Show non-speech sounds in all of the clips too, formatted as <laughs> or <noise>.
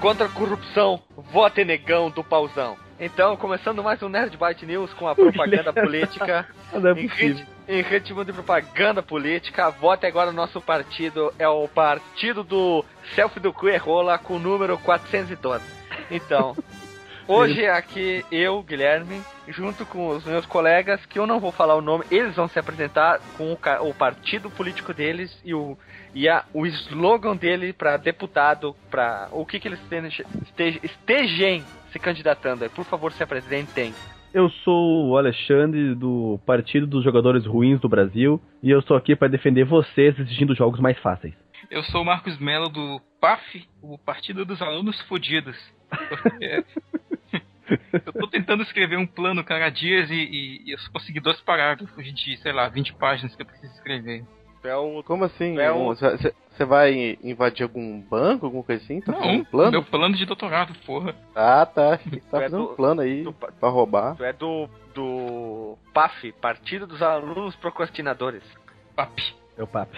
Contra a corrupção, vote negão do pauzão. Então, começando mais um Nerd Byte News com a propaganda política. <laughs> Não é em, possível. em ritmo de propaganda política, vote agora o nosso partido. É o partido do Selfie do Cu e Rola com o número 412. Então, <laughs> hoje aqui eu, Guilherme, junto com os meus colegas, que eu não vou falar o nome, eles vão se apresentar com o, o partido político deles e o, e a, o slogan dele para deputado, para o que, que eles estejam, estejam, se candidatando. Por favor, se apresentem. Eu sou o Alexandre do Partido dos Jogadores Ruins do Brasil e eu estou aqui para defender vocês exigindo jogos mais fáceis. Eu sou o Marcos Melo do PAF, o Partido dos Alunos Fodidos. É. <laughs> Eu tô tentando escrever um plano cada dia e, e, e eu só consegui dois parágrafos de, sei lá, 20 páginas que eu preciso escrever. É o Como assim? É um- Você vai invadir algum banco, alguma coisa assim? Tá Não, um plano? meu plano de doutorado, porra. Ah, tá. Tá é fazendo do- um plano aí do pra roubar. Tu é do, do PAF, Partido dos Alunos Procrastinadores. PAP. É o papo.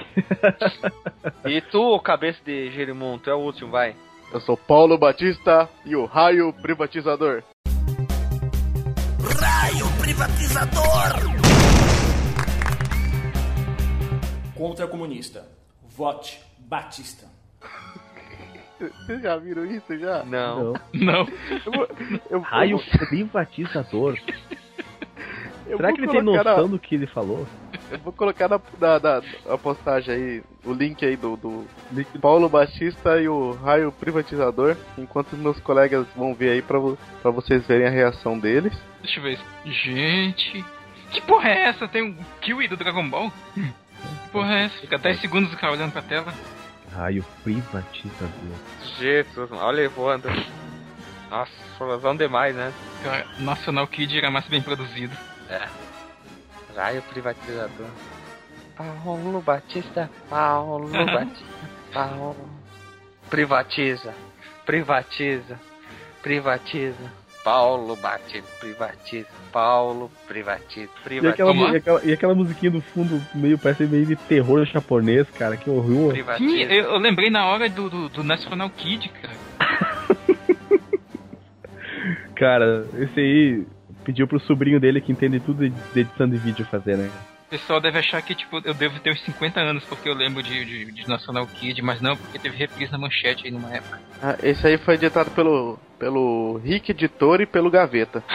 <laughs> E tu, cabeça de Jerimum, tu é o último, vai. Eu sou Paulo Batista e o raio privatizador. Contra comunista. Vote Batista. Vocês já viram isso já? Não. Não. Eu vou, eu, Raio eu, privatizador. <laughs> eu Será que ele tem noção na- do que ele falou? eu vou colocar na, na, na- na postagem aí o link aí do, do Paulo Batista e o raio privatizador. Enquanto meus colegas vão ver aí pra, pra vocês verem a reação deles. Deixa eu ver. Gente. Que porra é essa? Tem um Kiwi do Dragon Ball? <laughs> Porra é essa? Fica 10 segundos o cara olhando pra tela. Raio privatizador. Jesus, olha voando. Nossa, explosão demais, né? Cara, National Kid era mais bem produzido. Raio privatizador. Paulo Batista, Paulo <laughs> Batista, Paulo. Privatiza, privatiza, privatiza. Paulo Batista, privatiza. Paulo privatiza, E privatiza. aquela, Vamos lá? e, aquela, e aquela musiquinha do fundo, meio, parece meio de terror japonês, cara. Que horror. Sim, eu, eu lembrei na hora do, do, do National Kid, cara. <laughs> Cara, esse aí pediu pro sobrinho dele que entende tudo de edição de vídeo fazer, né? O pessoal deve achar que, tipo, eu devo ter uns 50 anos porque eu lembro de, de, de National Kid, mas não, porque teve reprise na manchete aí numa época. Ah, esse aí foi editado pelo, pelo Rick Editor e pelo Gaveta. <laughs>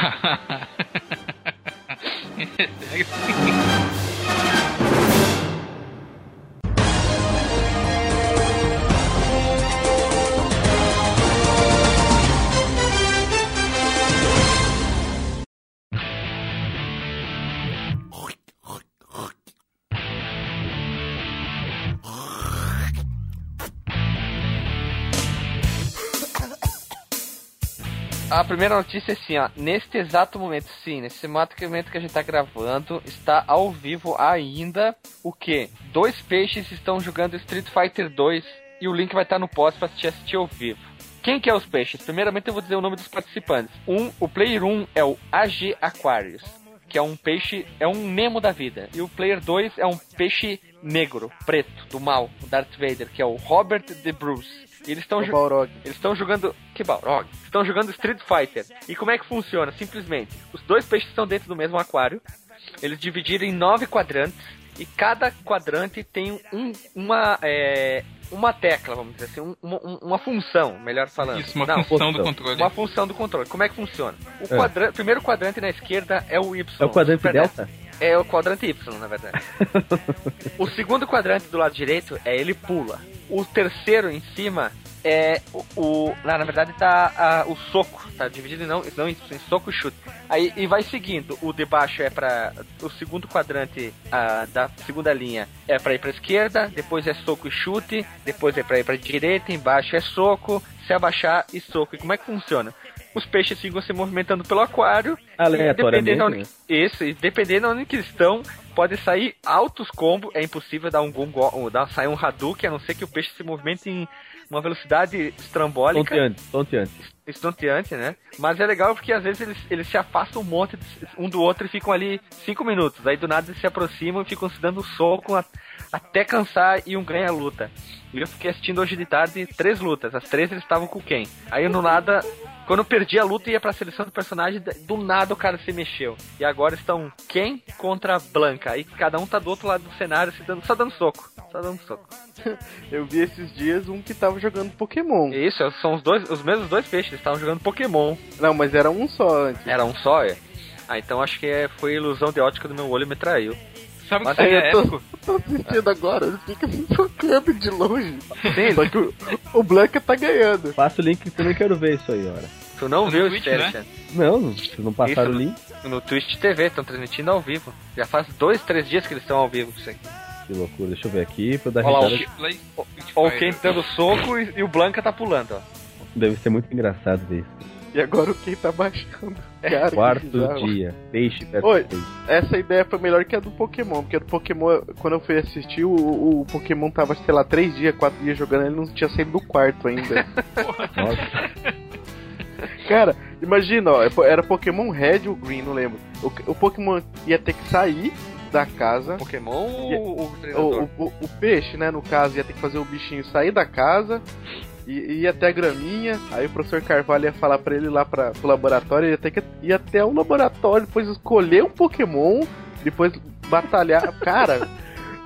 <laughs> A primeira notícia é assim, ó. Neste exato momento, sim, nesse exato momento que a gente tá gravando, está ao vivo ainda o que? Dois peixes estão jogando Street Fighter 2 e o link vai estar no post pra assistir, assistir ao vivo. Quem que é os peixes? Primeiramente eu vou dizer o nome dos participantes. Um, o player 1 é o AG Aquarius, que é um peixe, é um Nemo da vida. E o player 2 é um peixe negro, preto, do mal, o Darth Vader, que é o Robert de Bruce. Eles estão Balrog. eles estão jogando. Que balrog? Estão jogando Street Fighter. E como é que funciona? Simplesmente, os dois peixes estão dentro do mesmo aquário. Eles dividiram em nove quadrantes. E cada quadrante tem um, uma. é, uma tecla, vamos dizer assim, um- uma, um- uma função, melhor falando. Isso, uma Não, função do função. controle. uma função do controle. Como é que funciona? O É. primeiro quadrante na esquerda é o Y. É o quadrante delta? É o quadrante Y, na verdade. <laughs> o segundo quadrante do lado direito é ele pula. O terceiro em cima é o. o- lá, na verdade tá ah, o soco. Tá dividido em não, não em, em soco e chute. Aí e vai seguindo. O de baixo é para O segundo quadrante ah, da segunda linha é pra ir pra esquerda. Depois é soco e chute. Depois é pra ir pra direita. Embaixo é soco. Se abaixar e soco. E como é que funciona? Os peixes ficam se movimentando pelo aquário. Aleatoriamente, Dependendo né? onde, isso, e dependendo onde que eles estão, pode sair altos combos. É impossível dar um gongo, ou dar, sair um Hadouken, a não ser que o peixe se movimente em uma velocidade estrambólica, Tonteante, tonteante. estonteante, né? Mas é legal porque às vezes eles, eles se afastam um monte de- um do outro e ficam ali cinco minutos. Aí do nada eles se aproximam e ficam se dando soco a- até cansar e um ganha a luta. E eu fiquei assistindo hoje de tarde três lutas. As três eles estavam com quem? Aí no nada, quando eu perdi a luta e ia pra seleção do personagem, do nada o cara se mexeu. E agora estão quem contra Blanca. Aí cada um tá do outro lado do cenário, se dando, só dando soco. Só dando soco. <laughs> Eu vi esses dias um que tava jogando Pokémon. Isso, são os dois, os mesmos dois peixes, eles estavam jogando Pokémon. Não, mas era um só antes. Era um só, é? Ah, então acho que é, foi ilusão de ótica do meu olho e me traiu. Sabe o que Aí seria eu tô, <laughs> tô assistindo agora, ele fica me socando de longe. Só que o, o Blanca tá ganhando. Passa o link que eu não quero ver isso aí, ora. Tu não No viu Twitch, isso, né? Não, vocês não passaram Isso, o link. No Twitch TV, estão transmitindo ao vivo. Já faz dois, três dias que eles estão ao vivo isso aqui. Que loucura, deixa eu ver aqui pra dar Olha lá, risada. Play- Ou quem dando soco e, e o Blanca tá pulando, ó. Deve ser muito engraçado ver isso. E agora o Ken tá baixando. <laughs> Cara, que Quarto dia, peixe perto Oi. peixe. Essa ideia foi melhor que a do Pokémon, porque a do Pokémon, quando eu fui assistir, o, o Pokémon tava, sei lá, três dias, quatro dias jogando, ele não tinha saído do quarto ainda. <laughs> Nossa, Cara, imagina, ó, era Pokémon Red ou Green, não lembro. O, o Pokémon ia ter que sair da casa. Pokémon E- ou o O, treinador? o, o peixe, né, no caso, ia ter que fazer o bichinho sair da casa e ir até a graminha. Aí o professor Carvalho ia falar pra ele ir lá pra, pro laboratório, ele ia ter que ir até o laboratório, depois escolher um Pokémon, depois batalhar. <laughs> Cara,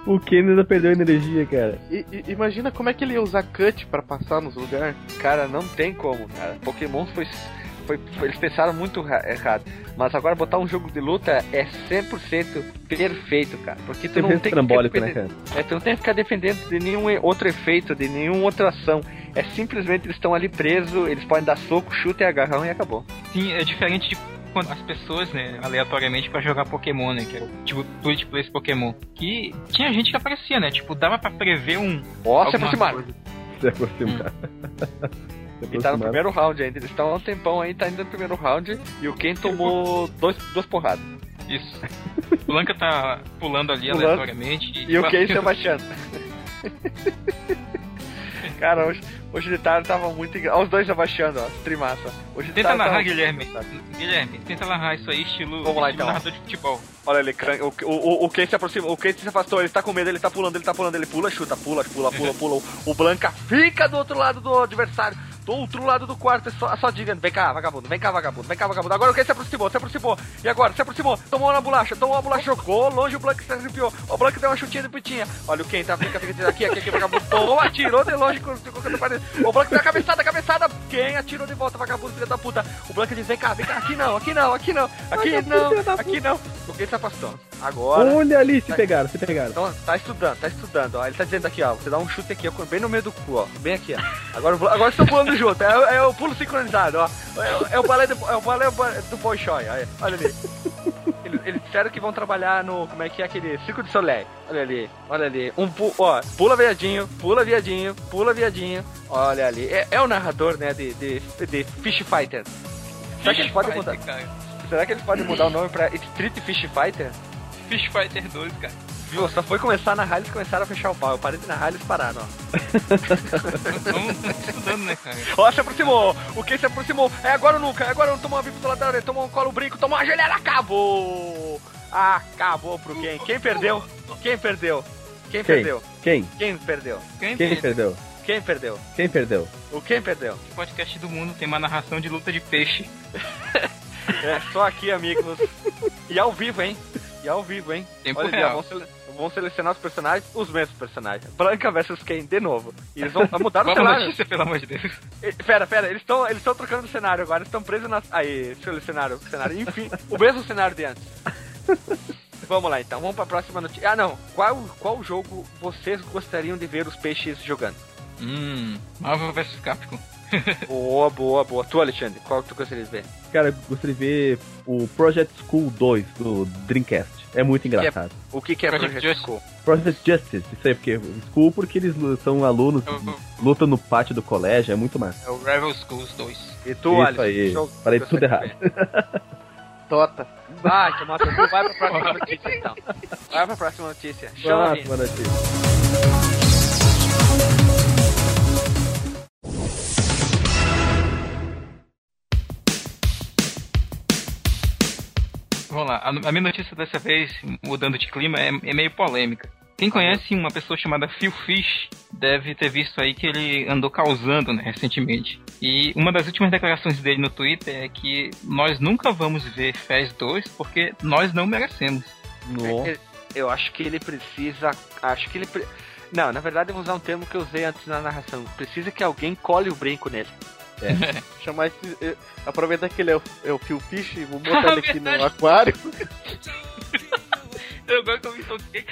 o Ken ainda perdeu energia, cara. i- i- imagina como é que ele ia usar cut pra passar nos lugares. Cara, não tem como, cara. Pokémon foi, foi, foi- Eles pensaram muito ra- errado. Mas agora botar um jogo de luta é 100% perfeito, cara. Porque tu não tem que né, ficar cara? dependendo- é, tu não tem que ficar dependendo de nenhum outro efeito, de nenhuma outra ação. É simplesmente eles estão ali presos, eles podem dar soco, chute e agarrão e acabou. Sim, é diferente de quando as pessoas, né, aleatoriamente pra jogar Pokémon, né, que era tipo Twitch Plays Pokémon. Que tinha gente que aparecia, né, tipo, dava pra prever um. Ó, se aproximaram. coisa. Se aproximar. <laughs> E tá no primeiro round ainda. Eles estão há um tempão aí, tá indo no primeiro round. E o Ken tomou dois, duas porradas. Isso. <laughs> O Lanka tá pulando ali Pulando. aleatoriamente. E o Ken se <laughs> abaixando. Cara, hoje, hoje de tarde tava muito engraçado. Olha os dois se abaixando, ó. Trimassa. Hoje Tenta narrar, tava- Guilherme. Guilherme, tenta narrar isso aí, estilo, Vamos lá, estilo então. narrador de futebol. Olha ele, cran- o, o, o Ken se aproximou, o Ken se afastou, ele tá com medo, ele tá pulando, ele tá pulando, ele pula, chuta, pula, pula, pula, pula. O, o Blanca fica do outro lado do adversário, do outro lado do quarto, é só, só diga, vem cá, vagabundo, vem cá, vagabundo, vem cá, vagabundo. Agora o Ken se aproximou, se aproximou, e agora, se aproximou, tomou na bolacha, tomou a bolacha, jogou longe, o Blanca se arrepiou, o Blanca deu uma chutinha de pitinha. Olha o Ken, tá, fica, fica, aqui, aqui, aqui, vagabundo, tomou, atirou de longe, ficou com a parede. O Blanca deu a cabeçada, cabeçada, Ken atirou de volta, vagabundo, filho da puta. O Blanca diz, vem cá, vem cá, aqui não, aqui não, aqui não, aqui não, aqui não. O Ken se afastou. Agora. Olha ali, se pegaram, se pegaram. Então, tá estudando, tá estudando, ó. Ele tá dizendo aqui, ó. Você dá um chute aqui, ó, bem no meio do cu, ó. Bem aqui, ó. Agora, agora estão pulando junto. É, é o pulo sincronizado, ó. É, é o balé do, é o balé do Bolshoi, olha, olha ali. Eles, eles disseram que vão trabalhar no. Como é que é aquele? Circo de Soleil. Olha ali, olha ali. Um pu, ó, pula viadinho, pula viadinho, pula viadinho. Olha ali. É, é o narrador, né, de, de, de Fish Fighter. Será que eles podem mudar? Cara. Será que eles podem mudar o nome pra Street Fish Fighter? Fish Fighter 2, cara. Viu? Só foi começar a narrar, eles começaram a fechar o pau. Eu parei de narrar, eles pararam, ó. Estamos estudando, né, cara? Ó, se aproximou! O que se aproximou? É agora ou nunca? É agora ou não tomou uma bico do da orelha, tomou um colo brinco, tomou uma gelera, acabou! Acabou pro quem? Quem perdeu? Quem perdeu? Quem Quem? perdeu? Quem? Quem perdeu? Quem, Quem perdeu? perdeu? Quem perdeu? Quem perdeu? O quem perdeu? Esse podcast do mundo tem uma narração de luta de peixe. <laughs> É só aqui, amigos. E ao vivo, hein? E ao vivo, hein? Tempo Olha real. sele- vão selecionar os personagens, os mesmos personagens. Branca versus quem? De novo. E eles vão mudar <laughs> o cenário. notícia, pelo amor de Deus. E- Pera, pera, eles estão eles estão trocando o cenário agora, eles estão presos na. Aí, selecionaram o cenário. Enfim, o mesmo cenário de antes. Vamos lá então, vamos pra próxima notícia. Ah não, qual, qual jogo vocês gostariam de ver os peixes jogando? Hum, Marvel vs Capcom. <laughs> Boa, boa, boa. Tu, Alexandre, qual que tu gostaria de ver? Cara, eu gostaria de ver o Project School 2 do Dreamcast. É muito engraçado. O que, que é Project Project Justice. School? Project Justice, isso aí, porque School porque eles são alunos, É lutam no pátio do colégio, é muito massa. É o Rival Schools 2. E tu, Isso Alisson? aí, que jogo falei tu tudo ver? <laughs> Tota. Vai, teu cu, vai pra próxima <laughs> notícia então. Vai pra próxima notícia. Chama Próxima notícia. Vamos lá, a, minha notícia dessa vez, mudando de clima, é, é meio polêmica. Quem conhece uma pessoa chamada Phil Fish deve ter visto aí que ele andou causando né, recentemente. E uma das últimas declarações dele no Twitter é que nós nunca vamos ver Fez 2 porque nós não merecemos. É, eu acho que ele precisa. Acho que ele. Pre... Não, na verdade eu vou usar um termo que eu usei antes na narração. Precisa que alguém cole o brinco nele. É. Chamar esse. Eh, aproveitar que ele é o, é o Phil Fish e vou <laughs> botar ele aqui no aquário. eu gosto que eu me toquei,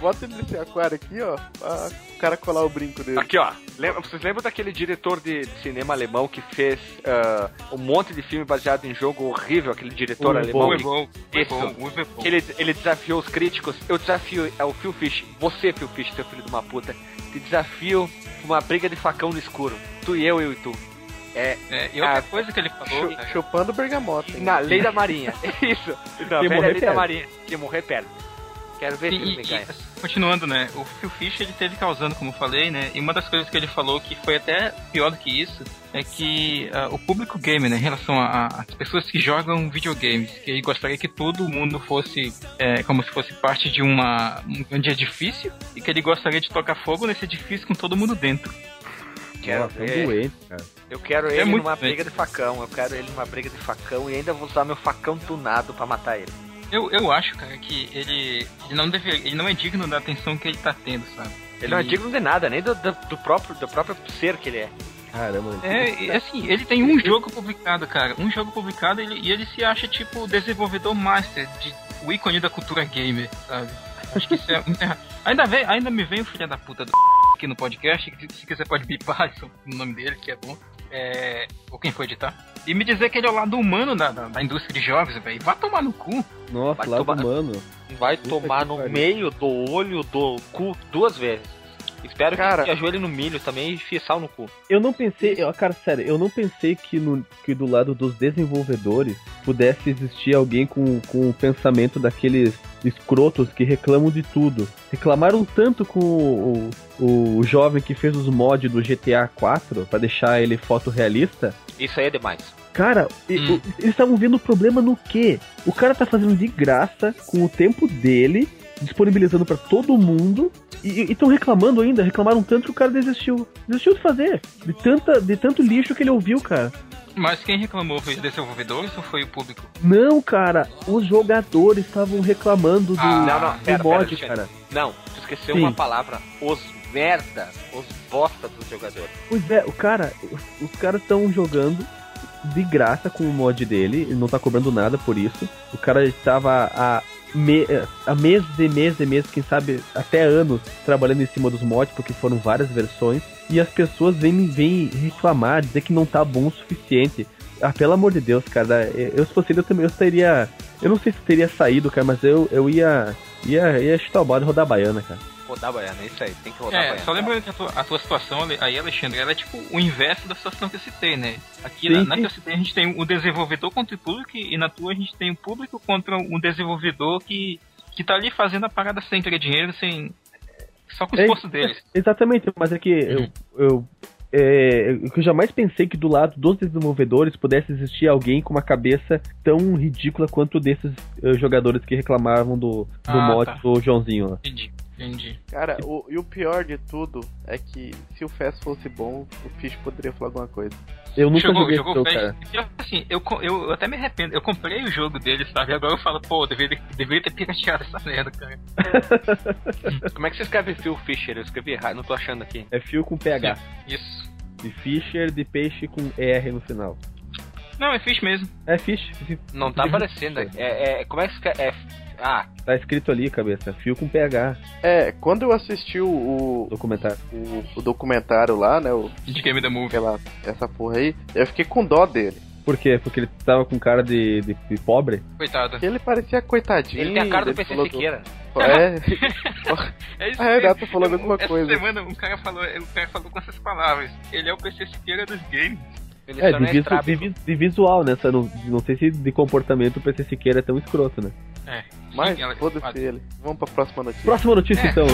Bota ele nesse aquário aqui, ó, pra o cara colar o brinco dele. Aqui, ó. Lembra, vocês lembram daquele diretor de, cinema alemão que fez uh, um monte de filme baseado em jogo horrível, aquele diretor o alemão? Bom, Isso. Bom, ele, ele desafiou os críticos. Eu desafio, é o Phil Fish, você, Phil Fish, seu filho de uma puta, te desafio uma briga de facão no escuro. Tu e eu, eu e tu. É, é, e outra a, coisa que ele falou. Chupando bergamota. Na lei da marinha. <laughs> Isso. Não, a lei da marinha. Que morrer perto. Quero ver se ele ganha. Continuando, né? O Phil Fish ele teve causando, como eu falei, né? E uma das coisas que ele falou que foi até pior do que isso é que uh, o público gamer, né, em relação às pessoas que jogam videogames, que ele gostaria que todo mundo fosse é, como se fosse parte de uma, um grande edifício e que ele gostaria de tocar fogo nesse edifício com todo mundo dentro. Quero Nossa, é doente, cara. Eu quero é ele numa doente. briga de facão, eu quero ele numa briga de facão e ainda vou usar meu facão tunado para matar ele. Eu, eu acho, cara, que ele, ele, não deve, ele não é digno da atenção que ele tá tendo, sabe? Ele não é digno de nada, nem do, do, do, próprio, do próprio ser que ele é. Caramba. É, assim, ele tem um jogo publicado, cara. Um jogo publicado ele, e ele se acha, tipo, desenvolvedor master, de, o ícone da cultura gamer, sabe? Acho que isso é muito <laughs> errado. Ainda, vem, ainda me vem o filho da puta do aqui no podcast, que se quiser pode bipar <laughs> o nome dele, que é bom. É, ou quem foi editar. E me dizer que ele é o lado humano da, da, da indústria de jogos, velho. Vai tomar no cu. Nossa, vai lado tomar, humano. Vai Puta tomar no pariu. meio do olho do cu duas vezes. Espero cara, que ajoelhe no milho também e fie sal no cu. Eu não pensei, eu, cara, sério, eu não pensei que, no, que do lado dos desenvolvedores pudesse existir alguém com, com o pensamento daqueles escrotos que reclamam de tudo. Reclamaram tanto com o, o, o jovem que fez os mods do GTA 4 para deixar ele fotorrealista. Isso aí é demais. Cara, hum. eles estavam vendo o problema no quê? O cara tá fazendo de graça com o tempo dele, disponibilizando para todo mundo e estão reclamando ainda, reclamaram tanto que o cara desistiu. Desistiu de fazer. De, tanta, de tanto lixo que ele ouviu, cara. Mas quem reclamou foi os desenvolvedores ou foi o público? Não, cara, os jogadores estavam reclamando do, ah, não, não, pera, do mod, pera, cara. Não, tu esqueceu Sim. uma palavra. Os merda, os bosta dos jogadores. Pois é, o cara, os, os caras estão jogando de graça com o mod dele, ele não tá cobrando nada por isso. O cara estava a me, há meses e meses e meses, quem sabe até anos, trabalhando em cima dos mods, porque foram várias versões, e as pessoas vêm, vêm reclamar, dizer que não tá bom o suficiente. Ah, pelo amor de Deus, cara, eu se fosse eu também eu teria. Eu não sei se teria saído, cara, mas eu, eu ia. ia, ia chutar o balde e rodar a baiana, cara rodar a baiana, é isso aí, tem que rodar é, a baiana. Só lembrando que a tua, a tua, situação aí, Alexandre, ela é tipo o inverso da situação que eu citei, né? Aqui sim, na, na que eu citei a gente tem o desenvolvedor contra o público e na tua a gente tem o público contra um desenvolvedor que, que tá ali fazendo a parada sem querer dinheiro, sem. Só com o esforço é, deles. Exatamente, mas é que uhum. eu, eu é, eu jamais pensei que do lado dos desenvolvedores pudesse existir alguém com uma cabeça tão ridícula quanto desses uh, jogadores que reclamavam do, do ah, mod tá. do Joãozinho lá. Entendi. Entendi. Cara, o, e o pior de tudo é que se o Fest fosse bom, o Fish poderia falar alguma coisa. Eu nunca jogou, joguei jogou jogo, cara. assim, eu, eu até me arrependo. Eu comprei o jogo dele, sabe? Agora eu falo, pô, deveria, deveria ter pirateado essa merda, cara. <laughs> Como é que você escreve Phil Fisher? Eu escrevi errado, não tô achando aqui. É Phil com PH. Isso. De Fisher, de peixe com ER no final. Não, é Fish mesmo. É Fish. Não tá aparecendo. É, é, como é que escreve? É ah. Tá escrito ali, cabeça. Fio com PH. É, quando eu assisti o. Documentário. O, o documentário lá, né? O, de Game the Movie. Aquela, essa porra aí, eu fiquei com dó dele. Por quê? Porque ele tava com cara de, de, de pobre? Coitado. Porque ele parecia coitadinho. Ele tem a cara do PC Siqueira. Do... É. <laughs> <laughs> é isso. Ah, tá falando alguma essa coisa. Essa semana um cara falou, o cara falou com essas palavras. Ele é o PC Siqueira dos games. Ele é, de, visu, de, de, visual, né? Só não, não sei se de comportamento o PC Siqueira é tão escroto, né? É. Mas, foda-se ele. Vamos pra próxima notícia. Próxima notícia, é. então.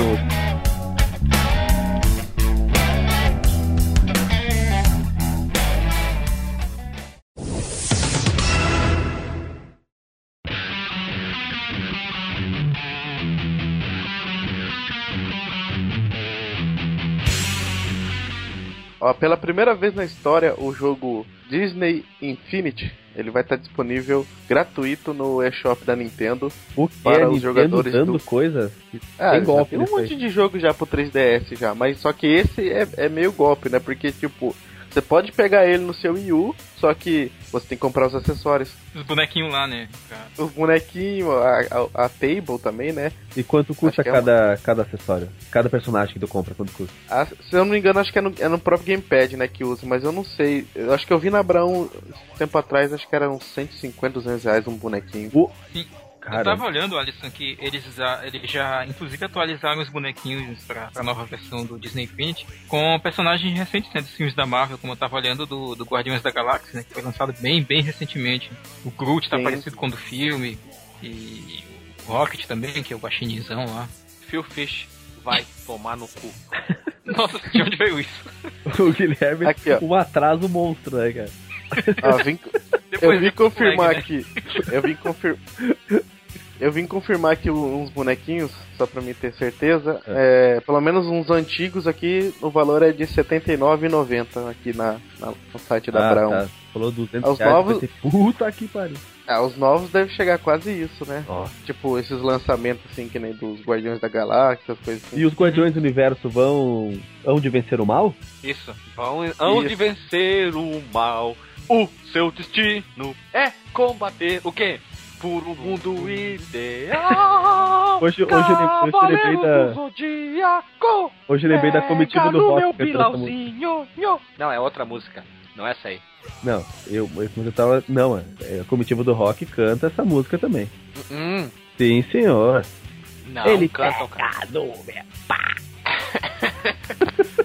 Ó, pela primeira vez na história, o jogo Disney Infinity ele vai estar disponível gratuito no eShop da Nintendo O que Para é os Nintendo jogadores dando do- coisa? Ah, Tem golpe tem um nisso aí. monte de jogo já pro 3DS já, mas só que esse é, é meio golpe, né? Porque, tipo, você pode pegar ele no seu Wii U, só que você tem que comprar os acessórios. Os bonequinhos lá, né? cara? Os bonequinhos, a, a, a table também, né? E quanto custa é cada, cada acessório? Cada personagem que tu compra, quanto custa? A- se eu não me engano, acho que é no, é no próprio Gamepad, né, que usa, mas eu não sei. Eu acho que eu vi na Abraão tempo atrás, acho que era uns 150, 200 reais um bonequinho. Sim. Cara, Eu tava olhando, Alisson, que eles já, eles já inclusive atualizaram os bonequinhos pra, pra nova versão do Disney Infinity com personagens recentes, né, dos filmes da Marvel, como eu tava olhando do, do Guardiões da Galáxia, né, que foi lançado bem, bem recentemente. O Groot tá Sim. parecido com o do filme, e o Rocket também, que é o guaxinizão lá. Phil Fish vai tomar no cu. <laughs> Nossa, de onde veio isso? <laughs> o Guilherme Aqui, ó. um atraso monstro, né, cara? Ah, <laughs> vim- eu vim confirmar flag, né? aqui. Eu vim confirmar. Eu vim confirmar aqui uns bonequinhos, só pra mim ter certeza. É, pelo menos uns antigos aqui, o valor é de R$ 79,90 aqui na, na- no site da ah, Abraão. tá. Falou 200 Os reais, novos- puta que pariu. Ah, os novos devem chegar quase isso, né? Tipo, esses lançamentos assim, que nem dos Guardiões da Galáxia, as coisas assim. E os Guardiões do Universo vão. hão de vencer o mal? Isso. Vão, hão de Isso. vencer o mal. O seu destino é combater o quê? Por um mundo ideal. Hoje, hoje, eu lembrei, hoje eu lembrei da. Zodíaco. Hoje eu lembrei da comitiva do rock. Não, é outra música. Não é essa aí. Não, eu, eu, tava. Não, é, a comitiva do rock canta essa música também. Hum, Sim, senhor. não, Ele cantam, cara. <laughs>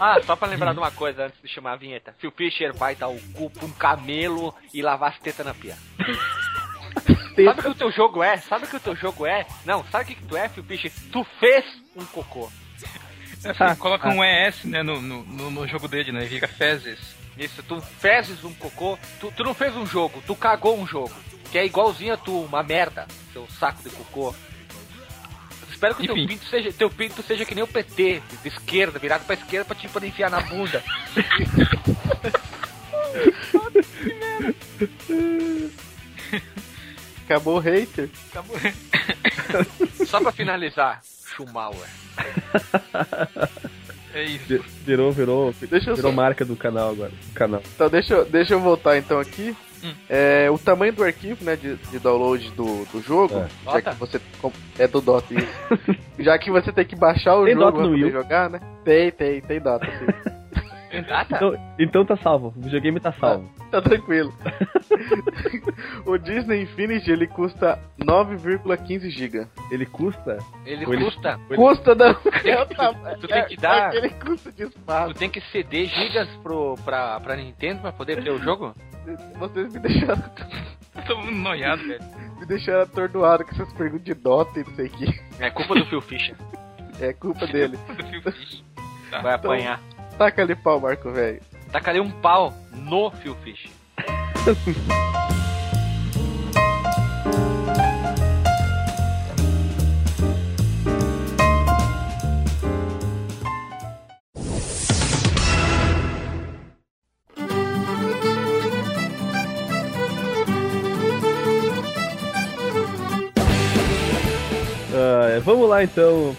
Ah, só pra lembrar de uma coisa antes de chamar a vinheta. Phil Fisher vai dar o cu pra um camelo e lavar as tetas na pia. <laughs> Sabe o que o teu jogo é? Sabe o que o teu jogo é? Não, sabe o que, que tu é, Phil Fisher? Tu fez um cocô. Assim, coloca um ES, né, no, no, no- jogo dele, né, vira fezes. Isso, tu fezes um cocô. Tu, tu não fez um jogo, tu cagou um jogo. Que é igualzinho a tu, uma merda, seu saco de cocô. Espero que teu Enfim. pinto, seja, teu pinto seja que nem o PT, de esquerda, virado pra esquerda pra te poder enfiar na bunda. <laughs> <laughs> Acabou o hater. Acabou. Só pra finalizar, Schumauer. É isso. Vi- Virou, virou. Deixa Virou só- marca do canal agora. Do canal. Então deixa, eu- deixa eu voltar então aqui. Hum. É, o tamanho do arquivo, né, de, de download do, do jogo, É. já que você é do Dota isso. <laughs> já que você tem que baixar o Tem jogo pra jogar, né? Tem, tem, tem Dota, sim. Tem data? Então, então tá salvo. O videogame tá salvo. <laughs> tá tranquilo. <laughs> o Disney Infinity ele custa 9,15 GB. Ele custa. Ele Ou ele- custa. ele- Custa da. O tam- Tu tem que dar- <laughs> aquele custo de Tu espaço. tem que ceder gigas pro, pra, pra Nintendo pra poder ter o jogo? Vocês me deixaram, Tô muito noiado, velho. me deixaram atordoado com essas perguntas de Dota e não sei o que. É culpa do Phil Fisher. É culpa dele. Tá. Vai apanhar. Taca ali pau, Marco, velho. Tacarei um pau no Phil Fisher. Ah, vamos lá então.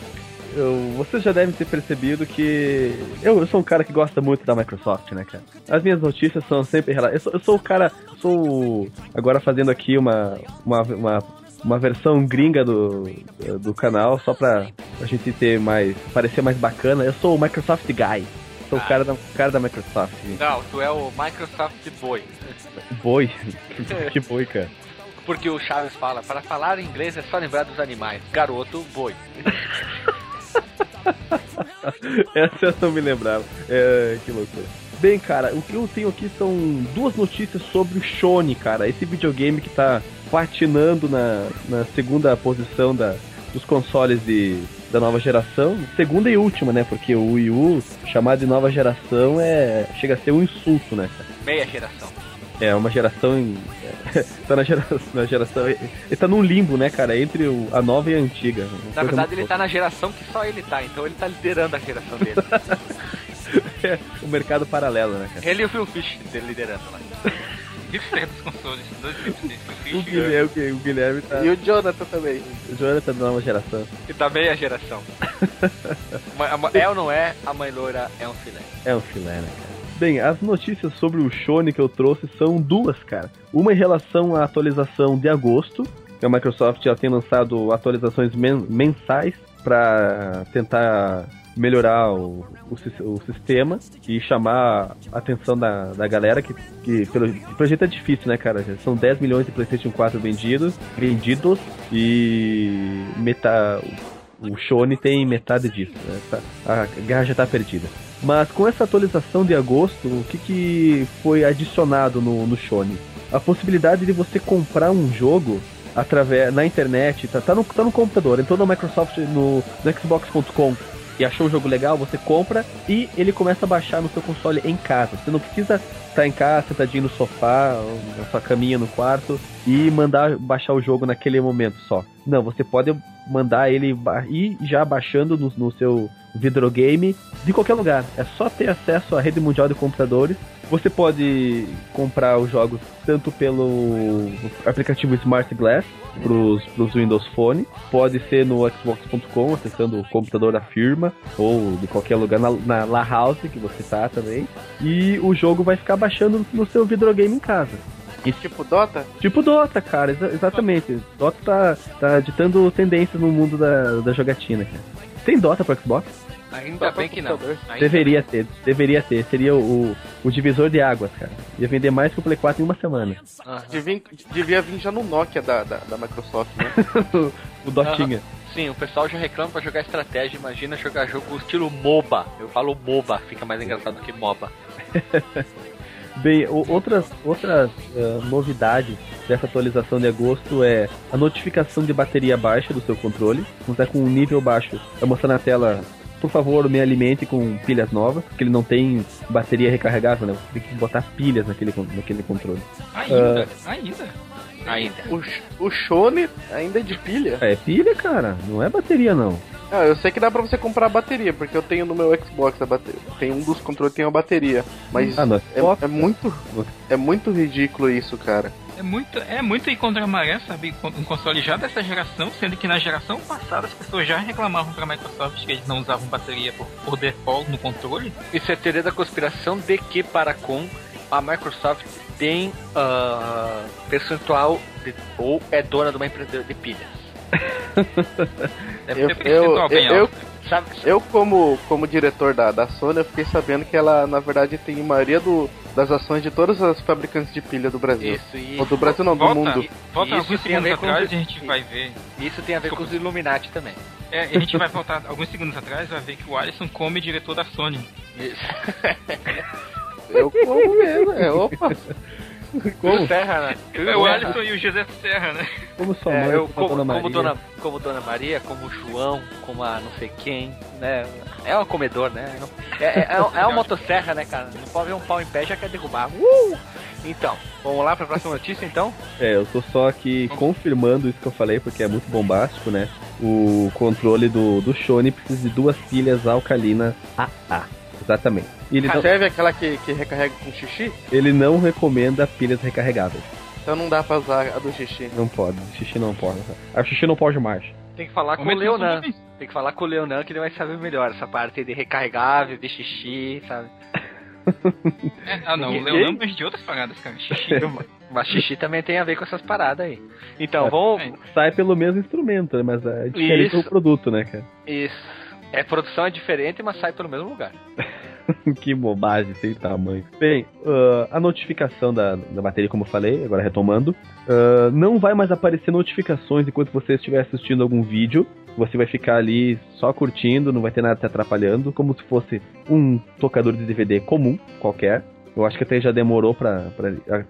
Eu, vocês já devem ter percebido que eu, eu sou um cara que gosta muito da Microsoft, né, cara? As minhas notícias são sempre rela- eu sou, eu sou o cara, sou agora fazendo aqui uma, uma, uma, uma versão gringa do, do canal só pra a gente ter mais parecer mais bacana. Eu sou o Microsoft guy. Sou o cara da, cara da Microsoft. Não, tu é o Microsoft Boy. Boi. <laughs> que boi, cara. Porque o Chaves fala, para falar inglês é só lembrar dos animais. Garoto, boi. <laughs> <laughs> Essa eu não me lembrava. É, que loucura. Bem, cara, o que eu tenho aqui são duas notícias sobre o Shone, cara. Esse videogame que tá patinando na, na segunda posição da, dos consoles de, da nova geração. Segunda e última, né? Porque o Wii U, chamado de nova geração, é chega a ser um insulto, né? Meia geração. É uma geração. em- <laughs> tá na geração, na geração. Ele tá num limbo, né, cara? Entre o- a nova e a antiga. Na verdade, muito ele tá na geração que só ele tá, então ele tá liderando a geração dele. <laughs> o mercado paralelo, né, cara? Ele e o Phil Fish liderando lá. <laughs> Dos consoles, dois hipsters. O Guilherme, o Guilherme tá. E o Jonathan também. O Jonathan da nova geração. E da meia geração. É ou não é? A mãe loira é um filé. É um filé, né, cara? Bem, as notícias sobre o Shone que eu trouxe são duas, cara. Uma em relação à atualização de agosto, que a Microsoft já tem lançado atualizações men- mensais para tentar melhorar o, o, o sistema e chamar a atenção da, da galera, que, que pelo, pelo é difícil, né, cara? São 10 milhões de PlayStation 4 vendidos, vendidos e meta, o Shone tem metade disso, né? Tá- a guerra já tá perdida. Mas com essa atualização de agosto, o que, que foi adicionado no, no Shone? A possibilidade de você comprar um jogo através na internet, tá, tá, no, tá no computador, entrou na Microsoft no, no Xbox.com e achou o jogo legal, você compra e ele começa a baixar no seu console em casa. Você não precisa estar em casa, sentadinho no sofá, na sua caminha no quarto e mandar baixar o jogo naquele momento só. Não, você pode mandar ele ir já baixando no, no seu videogame de qualquer lugar. É só ter acesso à rede mundial de computadores. Você pode comprar os jogos tanto pelo aplicativo Smart Glass para os Windows Phone, pode ser no Xbox.com, acessando o computador da firma, ou de qualquer lugar na, na La House que você tá também. E o jogo vai ficar baixando no seu videogame em casa. Tipo Dota? Tipo Dota, cara, exa- exatamente. Dota tá, tá ditando tendências no mundo da, da jogatina, cara. Tem Dota pro Xbox? Ainda pra bem que não. Ainda deveria ter, deveria ter. Seria o, o divisor de águas, cara. Ia vender mais que o Play 4 em uma semana. Devia, devia vir já no Nokia da, da, da Microsoft, né? <laughs> o Dotinha. Sim, o pessoal já reclama pra jogar estratégia. Imagina jogar jogo estilo MOBA. Eu falo MOBA, fica mais engraçado do que MOBA. <laughs> Bem, outras, outras ah, novidades dessa atualização de agosto é a notificação de bateria baixa do seu controle. Quando tá com um nível baixo, vai mostrar na tela, por favor, me alimente com pilhas novas, porque ele não tem bateria recarregável, né? Você tem que botar pilhas naquele, naquele controle. Ainda, ainda. Ainda. O, o Shone ainda é de pilha? É pilha, cara, não é bateria não. Ah, eu sei que dá pra você comprar a bateria, porque eu tenho no meu Xbox a bateria. Tem um dos controles que tem a bateria. Mas Ah, é, é muito. É muito ridículo isso, cara. É muito, é muito ir contra a maré, sabe? Um console já dessa geração, sendo que na geração passada as pessoas já reclamavam pra Microsoft que eles não usavam bateria por, por default no controle. Isso é teoria da conspiração de que para com a Microsoft tem ah, percentual de- ou é dona de uma empresa de pilhas. Deve <laughs> Eu- eu- bem eu-? Eu, como, como diretor da, da Sony, eu fiquei sabendo que ela, na verdade, tem maioria do, das ações de todas as fabricantes de pilha do Brasil. Isso, e Ou do Brasil não, do Volta, mundo. volta Isso alguns tem a segundos ver com atrás os- e a gente vai ver. isso tem a ver com os Illuminati também. É, a gente vai voltar alguns segundos atrás vai ver que o Alisson come diretor da Sony. Isso. <laughs> Eu como mesmo, é, opa. Como? Serra, né? É o Alisson e o José Serra, né? Como sua É, mãe, eu, como, como, Dona como, Maria. dona, como Dona Maria, como o João, como a não sei quem, né? É um comedor, né? É, é, é, é uma motosserra, né, cara? Não pode ver um pau em pé já quer derrubar. Uh! Então, vamos lá pra próxima notícia, então? É, eu tô só aqui confirmando isso que eu falei, porque é muito bombástico, né? O controle do, do Shone precisa de duas pilhas alcalinas AA. Exatamente. E ele não, Serve aquela que, que recarrega com xixi? ele não recomenda pilhas recarregáveis. Então não dá pra usar a do xixi. Não pode. Xixi não pode. A xixi não pode mais. Tem que falar com o Leonan. Tem que falar com o Leonan que ele vai saber melhor essa parte de recarregável, de xixi, sabe? <laughs> É, ah não, E- o Leonardo mas de outras paradas, cara. <laughs> Xixi. Mas xixi também tem a ver com essas paradas aí. Então, É. vamos. Sai pelo mesmo instrumento, né? Mas é diferente Isso. o produto, né, cara? Isso. É, produção é diferente, mas sai pelo mesmo lugar. <laughs> <laughs> que bobagem, sem tamanho. Bem, ah, a notificação da, da bateria, como eu falei, agora retomando, ah, não vai mais aparecer notificações enquanto você estiver assistindo algum vídeo. Você vai ficar ali só curtindo, não vai ter nada te atrapalhando, como se fosse um tocador de DVD comum, qualquer. Eu acho que até já demorou pra. pra- a-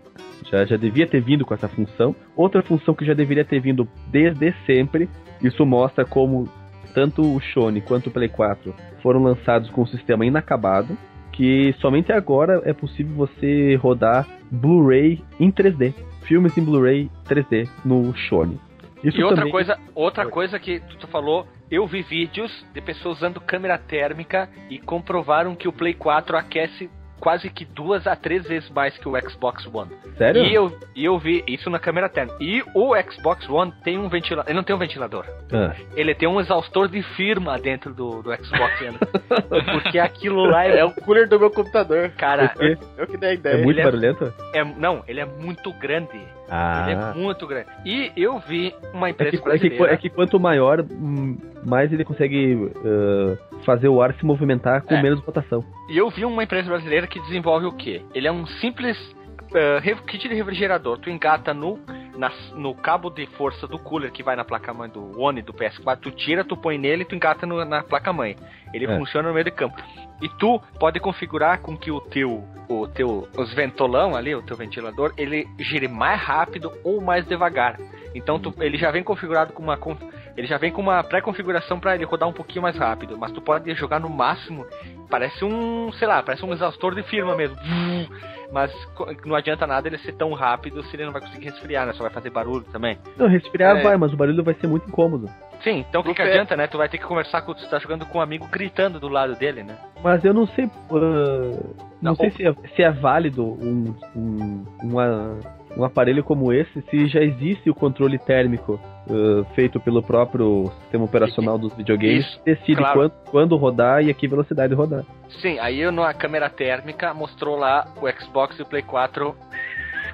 já, já devia ter vindo com essa função. Outra função que já deveria ter vindo desde sempre. Isso mostra como tanto o Shone quanto o Play 4 foram lançados com um sistema inacabado, que somente agora é possível você rodar Blu-ray em 3D, filmes em Blu-ray 3D no Shone. Isso e outra também- coisa, outra coisa que tu falou, eu vi vídeos de pessoas usando câmera térmica e comprovaram que o Play 4 aquece quase que duas a três vezes mais que o Xbox One. Sério? E eu, e eu vi isso na câmera térmica. E o Xbox One tem um ventilador. Ele não tem um ventilador. Ah, Ele tem um exaustor de firma dentro do, do Xbox One. <laughs> Porque aquilo lá é, É o cooler do meu computador. Cara, quê? Eu que dei a É ideia. muito é- barulhento? é, não, ele é muito grande. Ele é Ah. muito grande. E eu vi uma É empresa que, é, que, brasileira. é que quanto maior, mais ele consegue ah, fazer o ar se movimentar com É. menos rotação. E eu vi uma empresa brasileira que desenvolve o quê? Ele é um simples re- kit de refrigerador. Tu engata no, nas- no cabo de força do cooler que vai na placa-mãe do One, do PS4. Tu tira, tu põe nele e tu engata no- na placa-mãe. Ele É. funciona no meio de campo. E tu pode configurar com que o teu, o teu, os ventolão ali, o teu ventilador, ele gire mais rápido ou mais devagar. Então tu- ele já vem configurado com uma ele já vem com uma pré-configuração para ele rodar um pouquinho mais rápido, mas tu pode jogar no máximo, parece um, sei lá, parece um exaustor de firma mesmo. <laughs> Mas não adianta nada ele ser tão rápido se ele não vai conseguir resfriar, né? Só vai fazer barulho também. Não, respirar É. vai, mas o barulho vai ser muito incômodo. Sim, então o que, que adianta, né? Tu vai ter que conversar com tu tá jogando com um amigo gritando do lado dele, né? Mas eu não sei. ah, não Não, sei se é, se é válido um, um, uma- um aparelho como esse, se já existe o controle térmico ah, feito pelo próprio sistema operacional dos videogames, Isso, decide claro. quando, quando rodar e a que velocidade rodar. Sim, aí eu, na câmera térmica mostrou lá o Xbox e o Play 4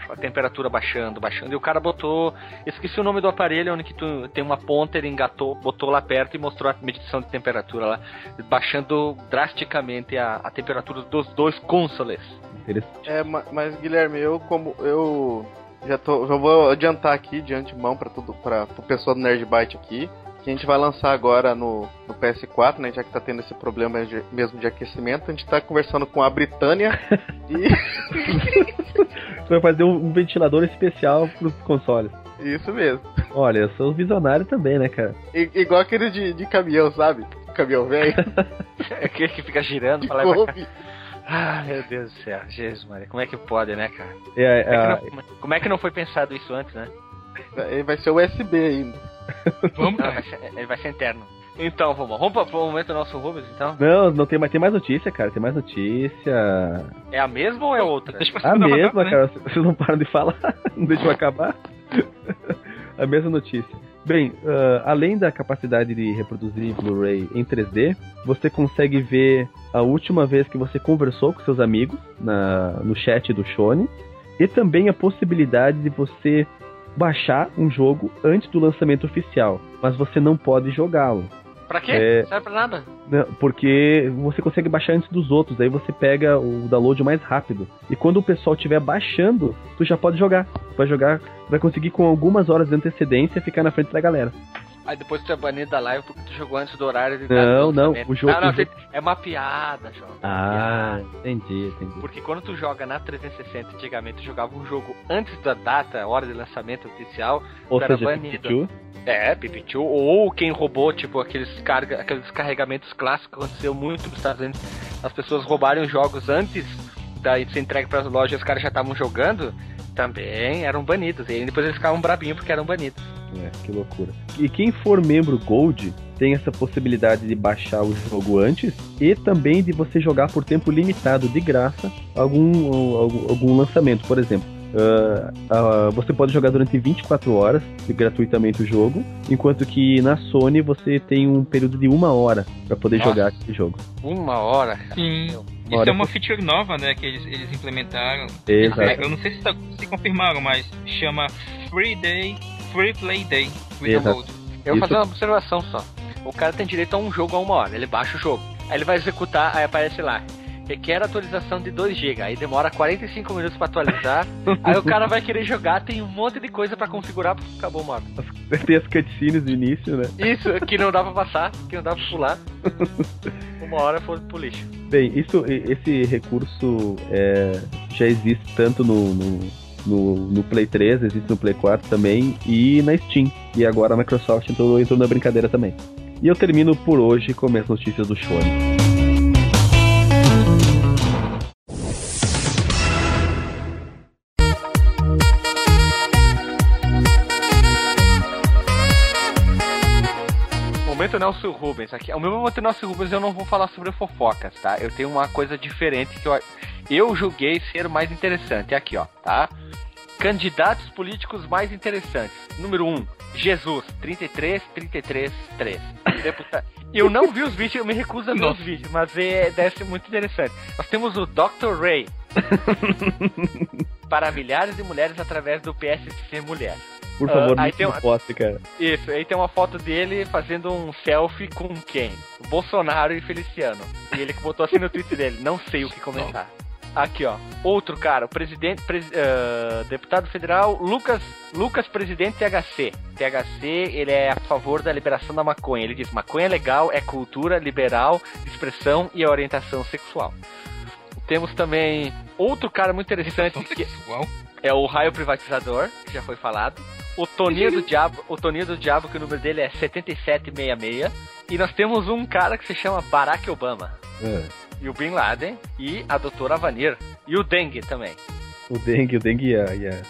a temperatura baixando, baixando. E o cara botou. Esqueci o nome do aparelho, onde que tu tem uma ponta, ele engatou, botou lá perto e mostrou a medição de temperatura lá, baixando drasticamente a, a temperatura dos dois consoles. Interessante. É, ma- mas Guilherme, eu como eu já tô, já vou adiantar aqui de antemão para tudo para o pessoal do Nerdbyte aqui, que a gente vai lançar agora no, no PS4, né, já que tá tendo esse problema de- mesmo de aquecimento, a gente tá conversando com a Britânia <laughs> e <laughs> Você vai fazer um, um ventilador especial pros consoles. isso mesmo. Olha, eu sou visionário também, né, cara? I- igual aquele de, de caminhão, sabe? Caminhão velho. <laughs> É que, que fica girando de pra lá e. Ah, meu Deus do céu, Jesus, Maria, como é que pode, né, cara? É, Como é, é, que não, como é que não foi pensado isso antes, né? Aí Vai ser USB ainda. Vamos, Não, cara. vai ser, ele vai ser interno. Então, vamos, vamos para o momento do nosso Rubens, então? Não, não tem, mas tem mais notícia, cara. Tem mais notícia. É a mesma ou é outra? Deixa pra A mesma, né? cara. Vocês não param de falar. <laughs> Não deixam eu acabar. <laughs> a mesma notícia. Bem, ah, além da capacidade de reproduzir Blu-ray em 3D, você consegue ver a última vez que você conversou com seus amigos na, no chat do Shone. E também a possibilidade de você baixar um jogo antes do lançamento oficial. Mas você não pode jogá-lo. Pra quê? É. Não serve pra nada. Né, Porque você consegue baixar antes dos outros, aí você pega o download mais rápido. E quando o pessoal estiver baixando, tu já pode jogar. Vai jogar, vai conseguir com algumas horas de antecedência ficar na frente da galera. Aí depois tu é banido da live porque tu jogou antes do horário de Não, não, o jogo- Não, não, o jogo- É uma piada, João. Ah, Piada. entendi, entendi. Porque quando tu joga na 360, antigamente tu jogava um jogo antes da data, hora de lançamento oficial, Ou era seja, banido. Pikachu, É, Pipichu, ou quem roubou, tipo, aqueles, carga, aqueles carregamentos clássicos que aconteceu muito nos Estados Unidos. As pessoas roubaram os jogos antes da ser entregue pras lojas, os caras já estavam jogando, também eram banidos. E depois eles ficavam brabinhos porque eram banidos. É, que loucura. E quem for membro Gold tem essa possibilidade de baixar o jogo antes e também de você jogar por tempo limitado de graça algum, algum, algum lançamento, por exemplo. Ah, ah, você pode jogar durante 24 horas gratuitamente o jogo, enquanto que na Sony você tem um período de uma hora para poder Nossa. jogar esse jogo. Uma hora, cara. Sim. Meu. Isso Olha, é uma feature nova, né, que eles, eles implementaram. Exato. Eu não sei se, tá- se confirmaram, mas chama Free Day, Free Play Day with Exato. Eu vou Isso- fazer uma observação só. O cara tem direito a um jogo a uma hora, ele baixa o jogo. Aí ele vai executar, aí aparece lá. Requer atualização de 2 GB. Aí demora 45 minutos pra atualizar. <laughs> aí o cara vai querer jogar, tem um monte de coisa pra configurar, acabou uma hora. Tem as cutscenes do início, né? Isso, que não dá pra passar, que não dá pra pular. <laughs> Uma hora foi pro lixo. Bem, isso, esse recurso é, já existe tanto no, no, no, no Play 3, existe no Play 4 também e na Steam. E agora a Microsoft entrou, entrou na brincadeira também. E eu termino por hoje com as notícias do Shone. Momento Nelson Rubens aqui. O meu momento Nelson Rubens eu não vou falar sobre fofocas, tá? Eu tenho uma coisa diferente que eu, eu julguei ser mais interessante. Aqui, ó, tá? Candidatos políticos mais interessantes. Número 1, um, Jesus, 33, 33, 3. Deputado. Eu não vi os vídeos, eu me recuso a ver os vídeos, mas é, deve ser muito interessante. Nós temos o Dr. Ray. <laughs> para milhares de mulheres através do PSC Mulher. Por favor, Ah, aí não tem uma- poste, cara. Isso, aí tem uma foto dele fazendo um selfie com quem? Bolsonaro e Feliciano. E ele que botou assim no tweet dele, não sei o que comentar. Aqui, ó. Outro cara, o presidente, pres- ah, deputado federal Lucas, Lucas Presidente THC. THC, ele é a favor da liberação da maconha. Ele diz: maconha é legal, é cultura liberal, expressão e orientação sexual. Temos também outro cara muito interessante que é o Raio Privatizador, que já foi falado. O Toninho do Diabo, o Toninho do Diabo, que o número dele é 7766. E nós temos um cara que se chama Barack Obama. É. E o Bin Laden. E a doutora Vanir. E o Dengue também. O dengue, o dengue e a, e a-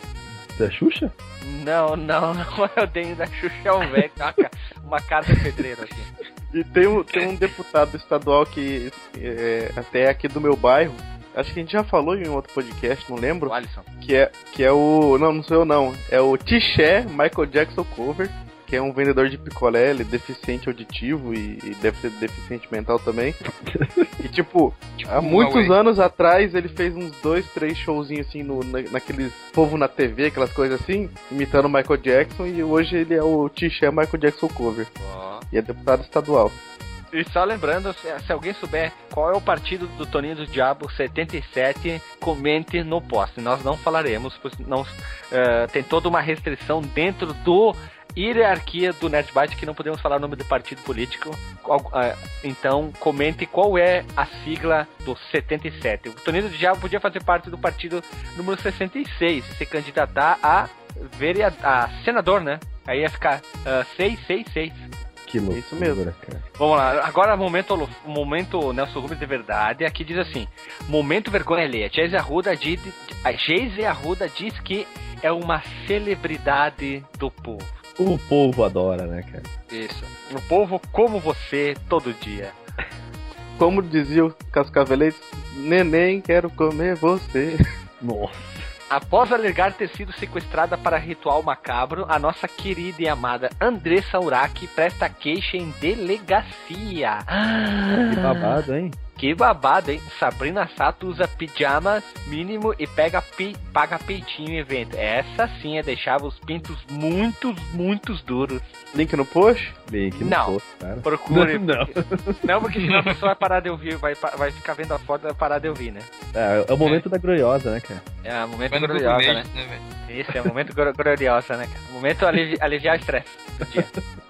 da Xuxa? Não, não, não é o Dengue da Xuxa, é um velho. <laughs> uma Uma cara de pedreiro aqui. E tem um, tem um deputado estadual que é, até é aqui do meu bairro. Acho que a gente já falou em um outro podcast, não lembro. O Alisson. Que é, que é o. Não, não sou eu não. É o Tiché Michael Jackson Cover. Que é um vendedor de picolé, ele é deficiente auditivo e, e deve ser deficiente mental também. <laughs> E tipo, há muitos anos atrás ele fez uns dois, três showzinhos assim no, na, naqueles povo na TV, aquelas coisas assim, imitando o Michael Jackson. E hoje ele é o Tiché Michael Jackson Cover. Ó. E é deputado estadual. E só lembrando, se, alguém souber qual é o partido do Toninho do Diabo 77, comente no post. Nós não falaremos, pois não, eh, tem toda uma restrição dentro do hierarquia do Nerdbyte que não podemos falar o nome do partido político. Ah, então, comente qual é a sigla do 77. O Toninho do Diabo podia fazer parte do partido número 66, se candidatar a, veread a senador, né? Aí ia ficar ah, 666. Que loucura, Isso mesmo. cara. Vamos lá, agora momento, momento Nelson Rubens de verdade. Aqui diz assim: Momento vergonha alheia. Geise Arruda, diz, Geise Arruda diz que é uma celebridade do povo. O povo adora, né, cara? Isso. O povo como você todo dia. Como dizia o Cascaveletes, neném, quero comer você. Nossa. Após alegar ter sido sequestrada para ritual macabro, a nossa querida e amada Andressa Urach presta queixa em delegacia. Que babado, hein? Que babado, hein? Sabrina Sato usa pijamas mínimo e pega pi- paga peitinho em evento. Essa sim é deixava os pintos muito, muito duros. Link no post? Link no Não. post, cara. Procure. <laughs> Não, Não, porque senão a pessoa vai parar de ouvir, vai, vai ficar vendo a foto e vai parar de ouvir, né? É, é o momento da gloriosa, né, cara? É o momento Google gloriosa, né? Né? Isso, é o momento glor- gloriosa, né, cara? Momento alivi aliviar o estresse do dia. <laughs>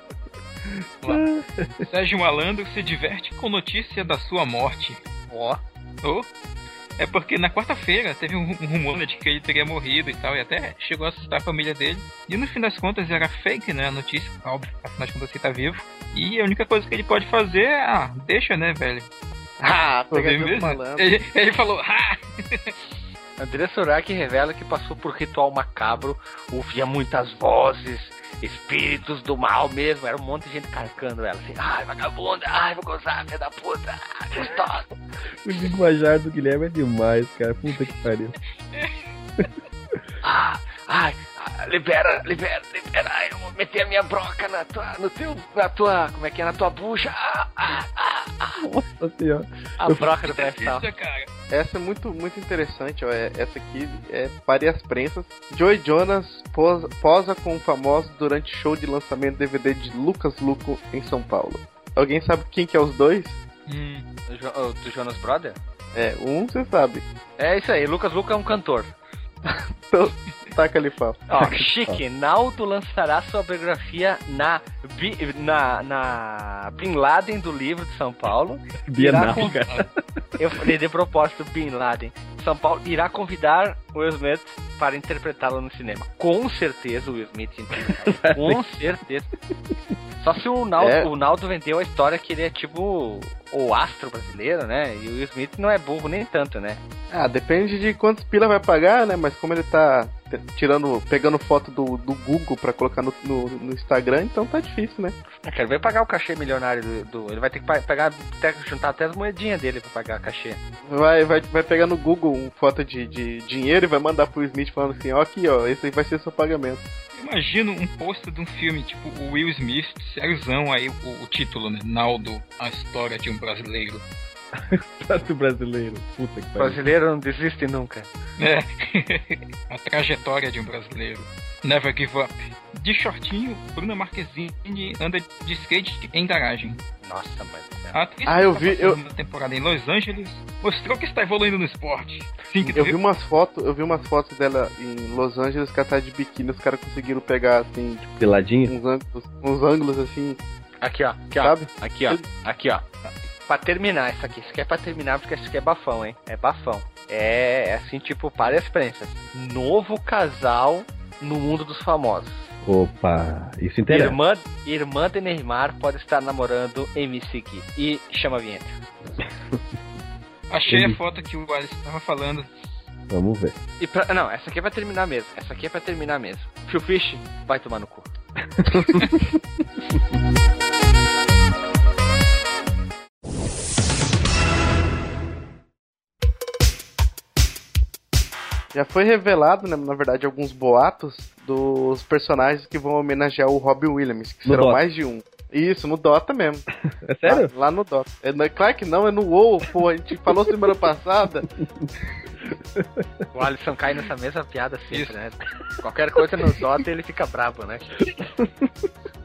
Lá. Sérgio Malandro se diverte com notícia da sua morte. Ó. Oh. É porque na quarta-feira teve um, um rumor de que ele teria morrido e tal, e até chegou a assustar a família dele. E no fim das contas era fake, né? A notícia, óbvio, afinal de contas ele tá vivo. E a única coisa que ele pode fazer é, ah, deixa, né, velho? Ah, do mesmo. malandro. Ele, ele falou, ah! André Surak revela que passou por ritual macabro, ouvia muitas vozes, espíritos do mal mesmo, era um monte de gente carcando ela, assim, ai, vagabunda, ai, vou gozar, filha da puta, ai, gostosa. O linguajar do Guilherme é demais, cara. Puta que pariu. <laughs> Ah, ai, libera, libera, libera, ai, eu vou meter a minha broca na tua, no teu, na tua, como é que é, na tua bucha, ah, ah, ah, ah. Nossa senhora. a broca do. Isso, cara. Essa é muito, muito interessante, ó. É- essa aqui é para as prensas. Joey Jonas posa, posa com famosos durante show de lançamento DVD de Lucas Luco em São Paulo. Alguém sabe quem que é os dois? Hum, Do, Jo- do Jonas Brother? É, um você sabe. É isso aí, Lucas Luca é um cantor. <laughs> Então, taca ali, Fábio. Ó, chique, Naldo lançará sua biografia na, Bi- na, na Bin Laden do livro de São Paulo. Bienal, com- cara. Eu falei de propósito Bin Laden. São Paulo irá convidar Will Smith para interpretá-lo no cinema. Com certeza o Will Smith. <laughs> Com certeza. Só se o Naldo, É. o Naldo vendeu a história que ele é tipo o astro brasileiro, né? E o Will Smith não é burro nem tanto, né? Ah, depende de quantos pila vai pagar, né? Mas como ele tá tirando, pegando foto do, do Google pra colocar no, no, no Instagram, então tá difícil, né? Eu quero ver pagar o cachê milionário do, do Ele vai ter que pegar, até, juntar até as moedinhas dele pra pagar cachê. Vai, vai, vai pegar no Google foto de, de dinheiro e vai mandar pro Smith falando assim, ó aqui, ó, esse aí vai ser seu pagamento. Imagina um pôster de um filme, tipo o Will Smith, sériozão aí, o, o título, né? Naldo, a história de um brasileiro. <laughs> Prato brasileiro. Puta que pariu. Brasileiro não desiste nunca. É. <laughs> a trajetória de um brasileiro. Never give up. De shortinho, Bruna Marquezine anda de skate em garagem. Nossa, mas. A atriz Ah, eu que vi- está passando a temporada em Los Angeles mostrou que está evoluindo no esporte. Sim, que Eu vi viu? umas fotos, eu vi umas fotos dela em Los Angeles que ela tá de biquíni, os caras conseguiram pegar assim, tipo, Peladinho? uns ângulos, uns ângulos assim, Aqui, ó. Aqui, ó. sabe? Aqui, ó. Aqui, ó. Pra terminar isso aqui. Isso aqui é pra terminar porque isso aqui é bafão, hein? É bafão. É, é assim, tipo, para as prensas. Novo casal no mundo dos famosos. Opa, isso interessa. Irmã, irmã de Neymar pode estar namorando MC Gui. E chama a vinheta. <laughs> Achei a foto que o Alisson estava falando. Vamos ver. E pra, não, essa aqui é pra terminar mesmo. Essa aqui é pra terminar mesmo. Phil Fish vai tomar no cu. <laughs> Já foi revelado, né, na verdade, alguns boatos dos personagens que vão homenagear o Robin Williams, que No serão Dota. mais de um. Isso, no Dota mesmo. <laughs> É sério? Lá, lá no Dota. É, não é claro que não, é no WoW, pô, a gente falou semana <laughs> passada. O Alisson cai nessa mesma piada sempre, né? Qualquer coisa no Dota ele fica brabo, né? <laughs>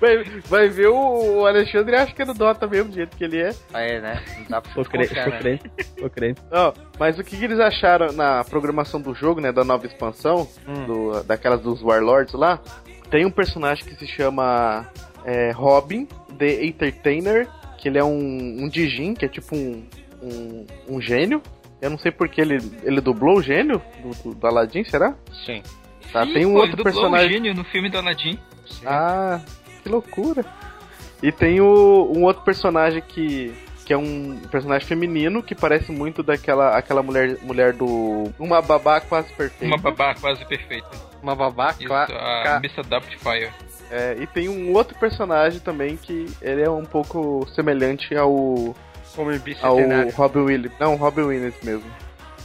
Vai, vai ver o, Alexandre e acha que é no Dota mesmo, do jeito que ele é. Aí, né? Não dá pra Tô, se cre... confiar, tô né? crente, tô crente. Ó, mas o que, que eles acharam na programação do jogo, né, da nova expansão, Hum. do, daquelas dos Warlords lá? Tem um personagem que se chama é, Robin, The Entertainer, que ele é um, um Dijin, que é tipo um, um, um gênio. Eu não sei porque ele, ele dublou o gênio do, do, do Aladdin, será? Sim. Tá, Sim, tem um pô, ele outro dublou personagem. o gênio no filme do Aladdin. Ah, que loucura. E tem o, um outro personagem que, que é um personagem feminino que parece muito daquela aquela mulher, mulher do. Uma babá quase perfeita. Uma babá quase perfeita. Uma. Isso, cla- a Mr. Doubtfire. É, e tem um outro personagem também que ele é um pouco semelhante ao, Homem ao bicentenário. Robin Williams. Não, Robin Williams mesmo.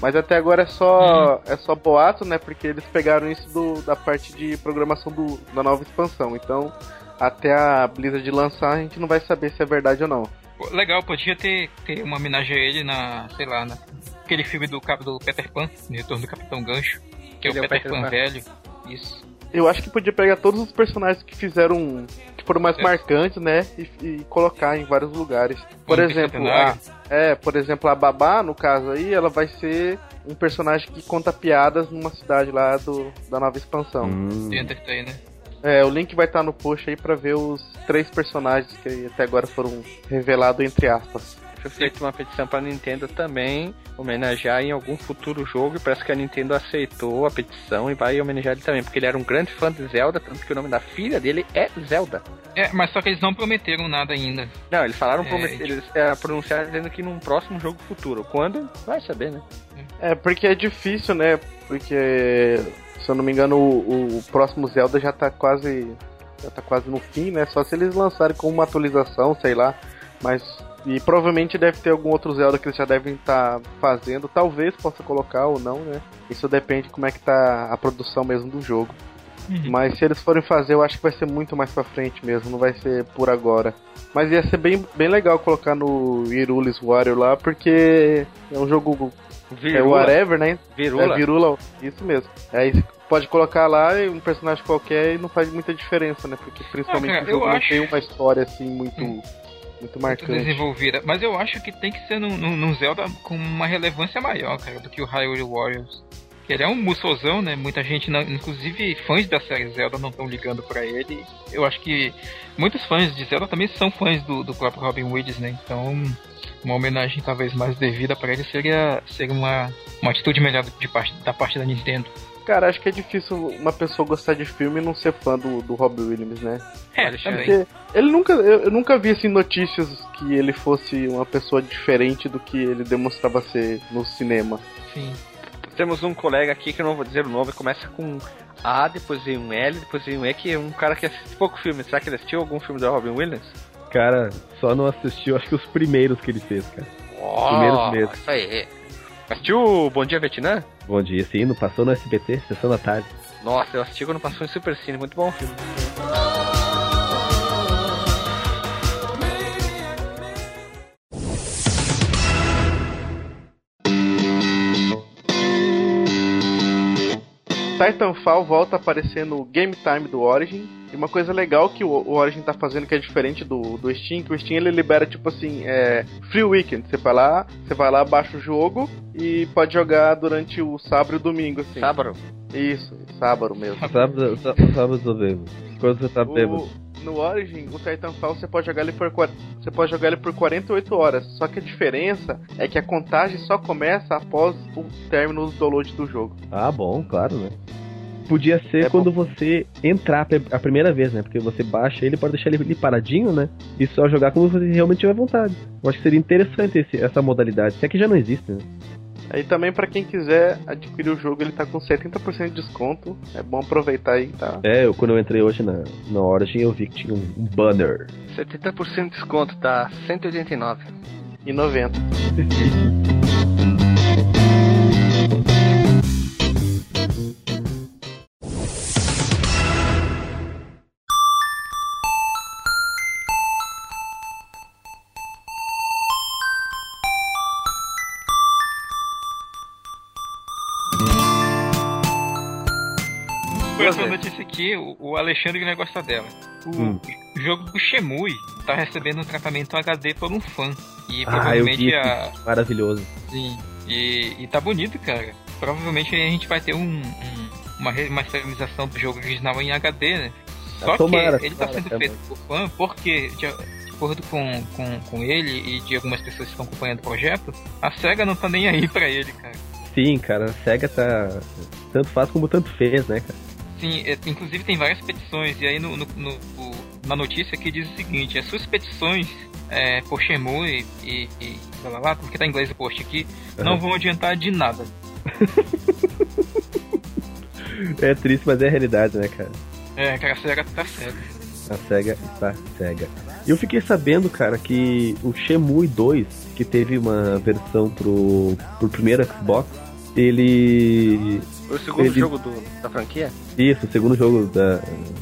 Mas até agora é só é só boato, né? Porque eles pegaram isso do, da parte de programação do, da nova expansão. Então, até a Blizzard lançar, a gente não vai saber se é verdade ou não. Legal, podia ter, ter uma homenagem a ele na, sei lá, na, aquele filme do, cap- do Peter Pan, no Retorno do Capitão Gancho, que é Ele o Peter, Pan, velho. Isso. Eu acho que podia pegar todos os personagens que fizeram. que foram mais É. marcantes, né? E, e colocar em vários lugares. Por Um exemplo, a, é, por exemplo, a Babá, no caso aí, ela vai ser um personagem que conta piadas numa cidade lá do, da nova expansão. Hum. The Entertainer. É, o link vai estar no post aí pra ver os três personagens que até agora foram revelados entre aspas. Foi feita uma petição pra Nintendo também homenagear em algum futuro jogo e parece que a Nintendo aceitou a petição e vai homenagear ele também, porque ele era um grande fã de Zelda, tanto que o nome da filha dele é Zelda. É, mas só que eles não prometeram nada ainda. Não, eles falaram, É, promet- eles é, pronunciaram dizendo que num próximo jogo futuro. Quando? Vai saber, né? É, porque é difícil, né? Porque, se eu não me engano, o, o próximo Zelda já tá quase. Já tá quase no fim, né? Só se eles lançarem com uma atualização, sei lá. Mas. E provavelmente deve ter algum outro Zelda que eles já devem estar fazendo. Talvez possa colocar ou não, né? Isso depende de como é que tá a produção mesmo do jogo. Uhum. Mas se eles forem fazer, eu acho que vai ser muito mais pra frente mesmo, não vai ser por agora. Mas ia ser bem, bem legal colocar no Irulis Warrior lá, porque é um jogo é whatever, né? Virula. É virula, isso mesmo. Aí você pode colocar lá um personagem qualquer e não faz muita diferença, né? Porque principalmente Ah, cara, o jogo não acho- tem uma história assim muito, muito Muito marcante. desenvolvida. Mas eu acho que tem que ser num, num- Zelda com uma relevância maior, cara, do que o Hyrule Warriors. Que Ele é um musosão, né? Muita gente, não, inclusive fãs da série Zelda, não estão ligando pra ele. Eu acho que muitos fãs de Zelda também são fãs do, do próprio Robin Williams, né? Então, uma homenagem talvez mais devida pra ele seria, seria uma, uma atitude melhor de parte, da parte da Nintendo. Cara, acho que é difícil uma pessoa gostar de filme e não ser fã do, do Robbie Williams, né? É, Pode também. Porque ele nunca, eu, eu nunca vi assim notícias que ele fosse uma pessoa diferente do que ele demonstrava ser no cinema. Sim. Temos um colega aqui que eu não vou dizer o nome, começa com A, depois vem um L, depois vem um E, que é um cara que assiste pouco filme. Será que ele assistiu algum filme do Robin Williams? Cara, só não assistiu, acho que os primeiros que ele fez, cara. Oh, Primeiros meses. Isso aí. Assistiu Bom Dia Vietnã? Bom dia, sim, não passou no SBT, sessão da tarde. Nossa, eu assisti quando passou em Super Cine, muito bom filme. Titanfall volta a aparecer no Game Time do Origin. E uma coisa legal que o, o Origin tá fazendo que é diferente do, do Steam, que o Steam ele libera tipo assim, é, Free Weekend. Você vai lá, você vai lá, baixa o jogo e pode jogar durante o sábado e o domingo, assim. Sábado. Isso, sábado mesmo. Sábado, sá- sábado eu bebo. Quando você tá bêbado. O- no Origin, o Titanfall você pode jogar ele por você pode jogar ele por 48 horas. Só que a diferença é que a contagem só começa após o término do download do jogo. Ah, bom, claro, né? Podia ser É quando você entrar a primeira vez, né? Porque você baixa ele, pode deixar ele ali paradinho, né? E só jogar quando você realmente tiver vontade. Eu acho que seria interessante esse- essa modalidade. Se é que já não existe, né? Aí também pra quem quiser adquirir o jogo, ele tá com 70% de desconto. É bom aproveitar aí, tá? É, eu, quando eu entrei hoje na, na Origin, eu vi que tinha um, um banner. 70% de desconto, tá 189. E 90. <laughs> Essa notícia aqui, o, Alexandre vai gostar dela. O, Hum. jogo do Shemui tá recebendo um tratamento HD por um fã. E Ah, provavelmente a. Maravilhoso. Sim. E, e tá bonito, cara. Provavelmente a gente vai ter um, um- uma remasterização do jogo original em HD, né? Só Ah, tomara, que ele tá tomara, sendo é feito por fã porque, de, de acordo com, com, com ele e de algumas pessoas que estão acompanhando o projeto, a SEGA não tá nem aí pra ele, cara. Sim, cara, a SEGA tá. Tanto faz como tanto fez, né, cara? Sim, é, inclusive tem várias petições, e aí no, no- no- na notícia que diz o seguinte, as suas petições é, por Shenmue e, e, e lá, lá, lá, porque tá em inglês o post aqui, não Aham. vão adiantar de nada. <laughs> É triste, mas é a realidade, né, cara? É, cara, a SEGA tá certa. A SEGA está cega. E eu fiquei sabendo, cara, que o Shenmue 2, que teve uma versão pro, pro primeiro Xbox, ele. Foi o segundo Ele- jogo do- da franquia? Isso, o segundo jogo da,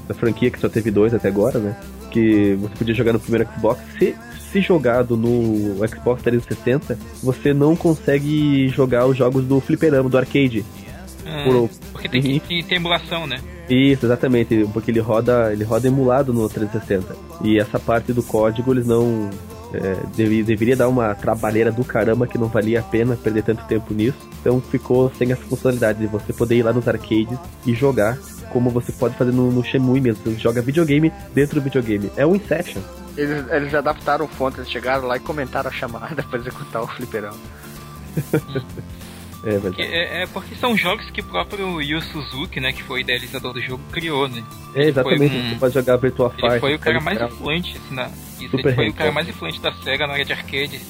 da franquia, que só teve dois até agora, né? Que você podia jogar no primeiro Xbox. Se, se jogado no Xbox 360, você não consegue jogar os jogos do fliperama, do arcade. Ah, Por- porque tem que, que ter emulação, né? Isso, exatamente, porque ele roda, ele roda emulado no 360. E essa parte do código eles não é, deveria dar uma trabalheira do caramba que não valia a pena perder tanto tempo nisso. Então ficou sem essa funcionalidade de você poder ir lá nos arcades e jogar como você pode fazer no, no Shenmue mesmo. Você joga videogame dentro do videogame. É um Inception. Eles, eles adaptaram o fonte, eles chegaram lá e comentaram a chamada <laughs> pra executar o fliperão. É verdade. é, é porque são jogos que o próprio Yu Suzuki, né, que foi o idealizador do jogo, criou, né? É, exatamente. foi um- Você pode jogar Virtua Ele Fighter. foi o cara mais influente, assim, na, isso, Super ele foi o cara mais influente da SEGA na área de arcade.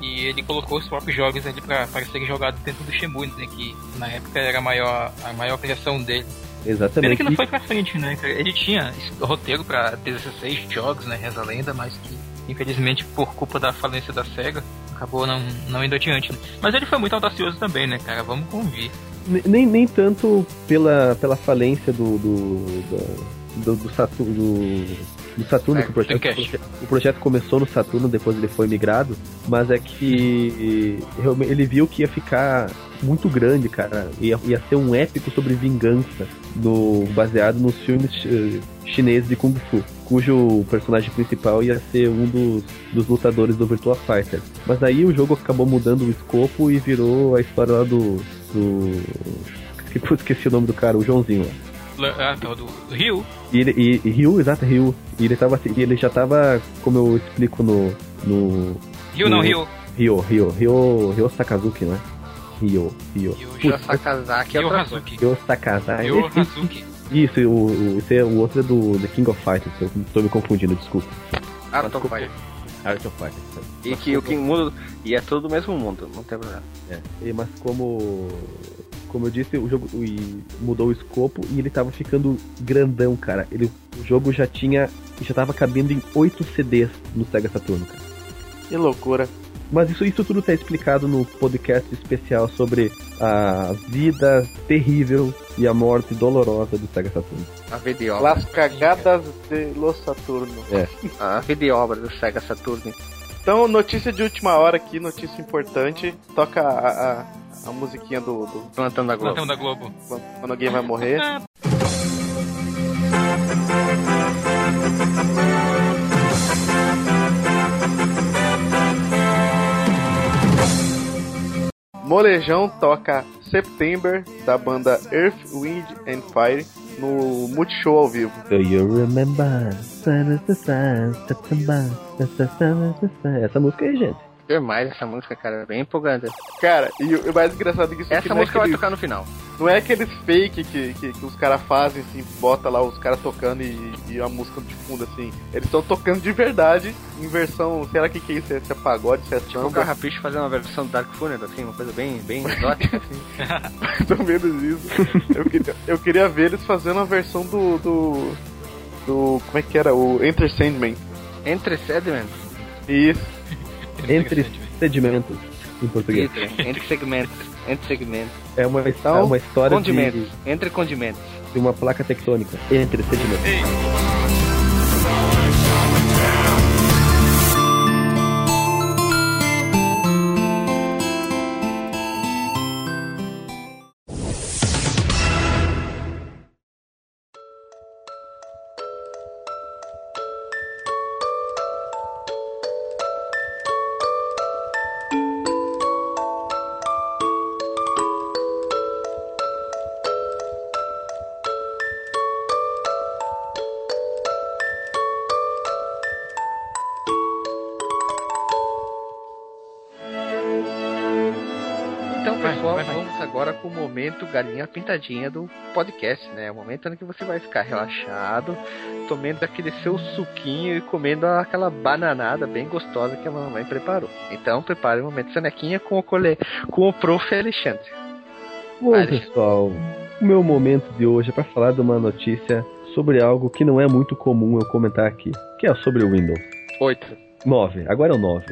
E ele colocou os próprios jogos ali pra, para serem jogados dentro do Shenmue, né, que na época era a maior, a maior criação dele. Pena Exatamente. que não foi pra frente, né? Ele tinha roteiro pra 16 jogos, né? Reza a lenda, mas que infelizmente por culpa da falência da SEGA acabou não, não indo adiante. Né? Mas ele foi muito audacioso também, né, cara? Vamos convir. Ne- Nem, nem tanto pela, pela falência do. do, da- do, do Saturno. Do, do Saturno, É, que o projeto, o projeto começou no Saturno, depois ele foi migrado, mas é que ele viu que ia ficar muito grande, cara. Ia, ia ser um épico sobre vingança, no, baseado nos filmes eh, chineses de Kung Fu, cujo personagem principal ia ser um dos, dos lutadores do Virtua Fighter. Mas aí o jogo acabou mudando o escopo e virou a história lá do. do. <laughs> Esqueci o nome do cara, o Joãozinho lá. Ah, tá, do Rio. E, ele, e, e Ryu, exato, Ryu. E ele, tava, assim- e ele já tava, como eu explico no. no Rio não, No- Rio. Ryo, Ryo, Ryo, Ryo Sakazuki, né? Ryo. Ryo. Ryo Sakazaki é Ryo Hazuki. Ryo Sakazaki. Ryo Hazuki. <laughs> Isso, o, o, esse é, o outro é do The King of Fighters. Eu tô me confundindo, desculpa. Art of Fire. Art of Fighters. sabe? E que o que muda. E é tudo do mesmo mundo, não tem problema. É. E- Mas como. Como eu disse, o jogo mudou o escopo e ele tava ficando grandão, cara. Ele, o jogo já tinha. já tava cabendo em 8 CDs no Sega Saturno, cara. Que loucura. Mas isso, isso tudo tá explicado no podcast especial sobre a vida terrível e a morte dolorosa do Sega Saturno. A vida e obra. Las cagadas de Los Saturno. A vida e obra do Sega Saturn. Então, notícia de última hora aqui, notícia importante. Toca a, a, a musiquinha do, do Plantando a Globo. Plantão da Globo. quando alguém vai morrer. Molejão toca September da banda Earth, Wind and Fire no Multishow ao vivo. Do you remember? Essa música aí, gente. Demais essa música, cara. Bem empolgante. Cara, e o o mais engraçado é que isso aqui Essa é música vai aqueles- tocar no final. Não é aqueles fake que, que, que os caras fazem, assim, bota lá os caras tocando e, e a música de fundo, assim. Eles estão tocando de verdade, em versão, o que, que é isso, se é pagode, se é Tipo o samba, Carrapicho fazer uma versão do Dark Funeral, assim, uma coisa bem, bem exótica, assim. <laughs> mais ou menos isso. Eu queria, eu queria ver eles fazendo a versão do, do, do, como é que era, o Enter Sandman. Entre Sediments. Isso, Entre sedimentos, em português. Entre, entre segmentos. Entre segmentos. É uma, Então, é uma história de, Condimentos. Entre condimentos. de uma placa tectônica. Entre sedimentos. Ei, galinha pintadinha do podcast, né? O momento em que você vai ficar relaxado, tomando aquele seu suquinho e comendo aquela bananada bem gostosa que a mamãe preparou. Então, prepare o momento sonequinha com o cole... com o prof. Alexandre. Bom, Vai, pessoal, o meu momento de hoje é para falar de uma notícia sobre algo que não é muito comum eu comentar aqui, que é sobre o Windows. Oito. 9, agora é o 9.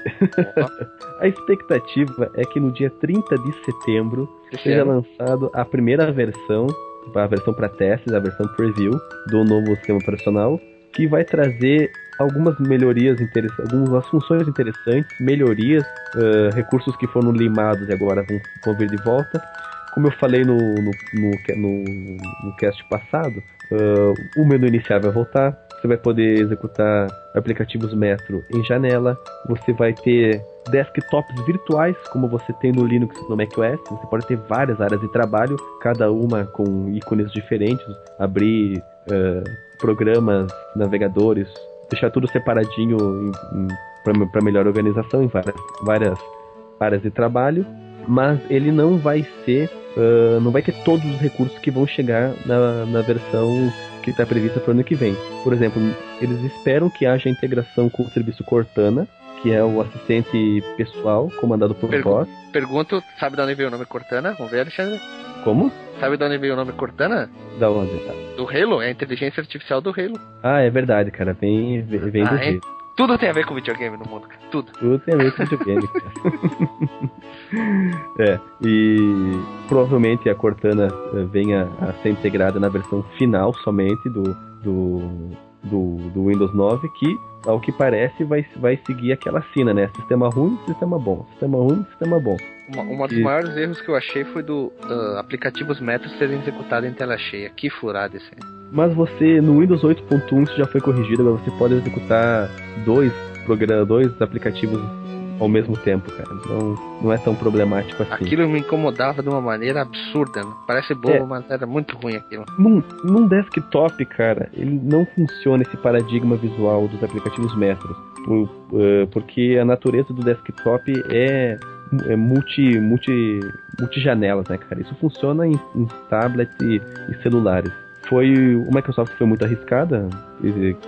Opa, <laughs> A expectativa é que no dia 30 de setembro seja lançado a primeira versão, a versão para testes, a versão preview do novo sistema operacional, que vai trazer algumas melhorias interessantes, algumas funções interessantes, melhorias, eh, recursos que foram limados e agora vão, vão vir de volta. Como eu falei no, no, no, no, no cast passado, eh, o menu inicial vai voltar, você vai poder executar aplicativos Metro em janela, você vai ter desktops virtuais, como você tem no Linux e no macOS. Você pode ter várias áreas de trabalho, cada uma com ícones diferentes, abrir eh, programas, navegadores, deixar tudo separadinho para melhor organização em várias, várias áreas de trabalho. Mas ele não vai ser, ah, não vai ter todos os recursos que vão chegar na, na versão que está prevista para o ano que vem. Por exemplo, eles esperam que haja integração com o serviço Cortana, que é o assistente pessoal comandado por Pergu- voz. Pergunto, sabe de onde veio o nome Cortana? Vamos ver, Alexandre. Como? Sabe de onde veio o nome Cortana? Da onde? Tá? Do Halo, é a inteligência artificial do Halo. Ah, é verdade, cara. Vem, vem vem do Ah, é? jeito. Tudo tem a ver com videogame no mundo, cara. Tudo. Tudo tem a ver com videogame, cara. <laughs> é, e provavelmente a Cortana eh, venha a ser integrada na versão final somente do, do, do, do Windows 9, que, ao que parece, vai, vai seguir aquela sina, né? Sistema ruim, sistema bom. Sistema ruim, sistema bom. Uma, uma dos E- maiores erros que eu achei foi do ah, aplicativos Metro serem executados em tela cheia. Que furada esse aí. Mas você, no Windows 8.1, isso já foi corrigido, agora você pode executar dois, programa, dois aplicativos ao mesmo tempo, cara. Não, não é tão problemático assim. Aquilo me incomodava de uma maneira absurda. né? Parece bobo, É. mas era muito ruim aquilo. Num, num desktop, cara, ele não funciona esse paradigma visual dos aplicativos Metro. Por- eh, porque a natureza do desktop é é multi, multi, multi janelas, né, cara? Isso funciona em, em tablets e, e celulares. Foi o Microsoft foi muito arriscada,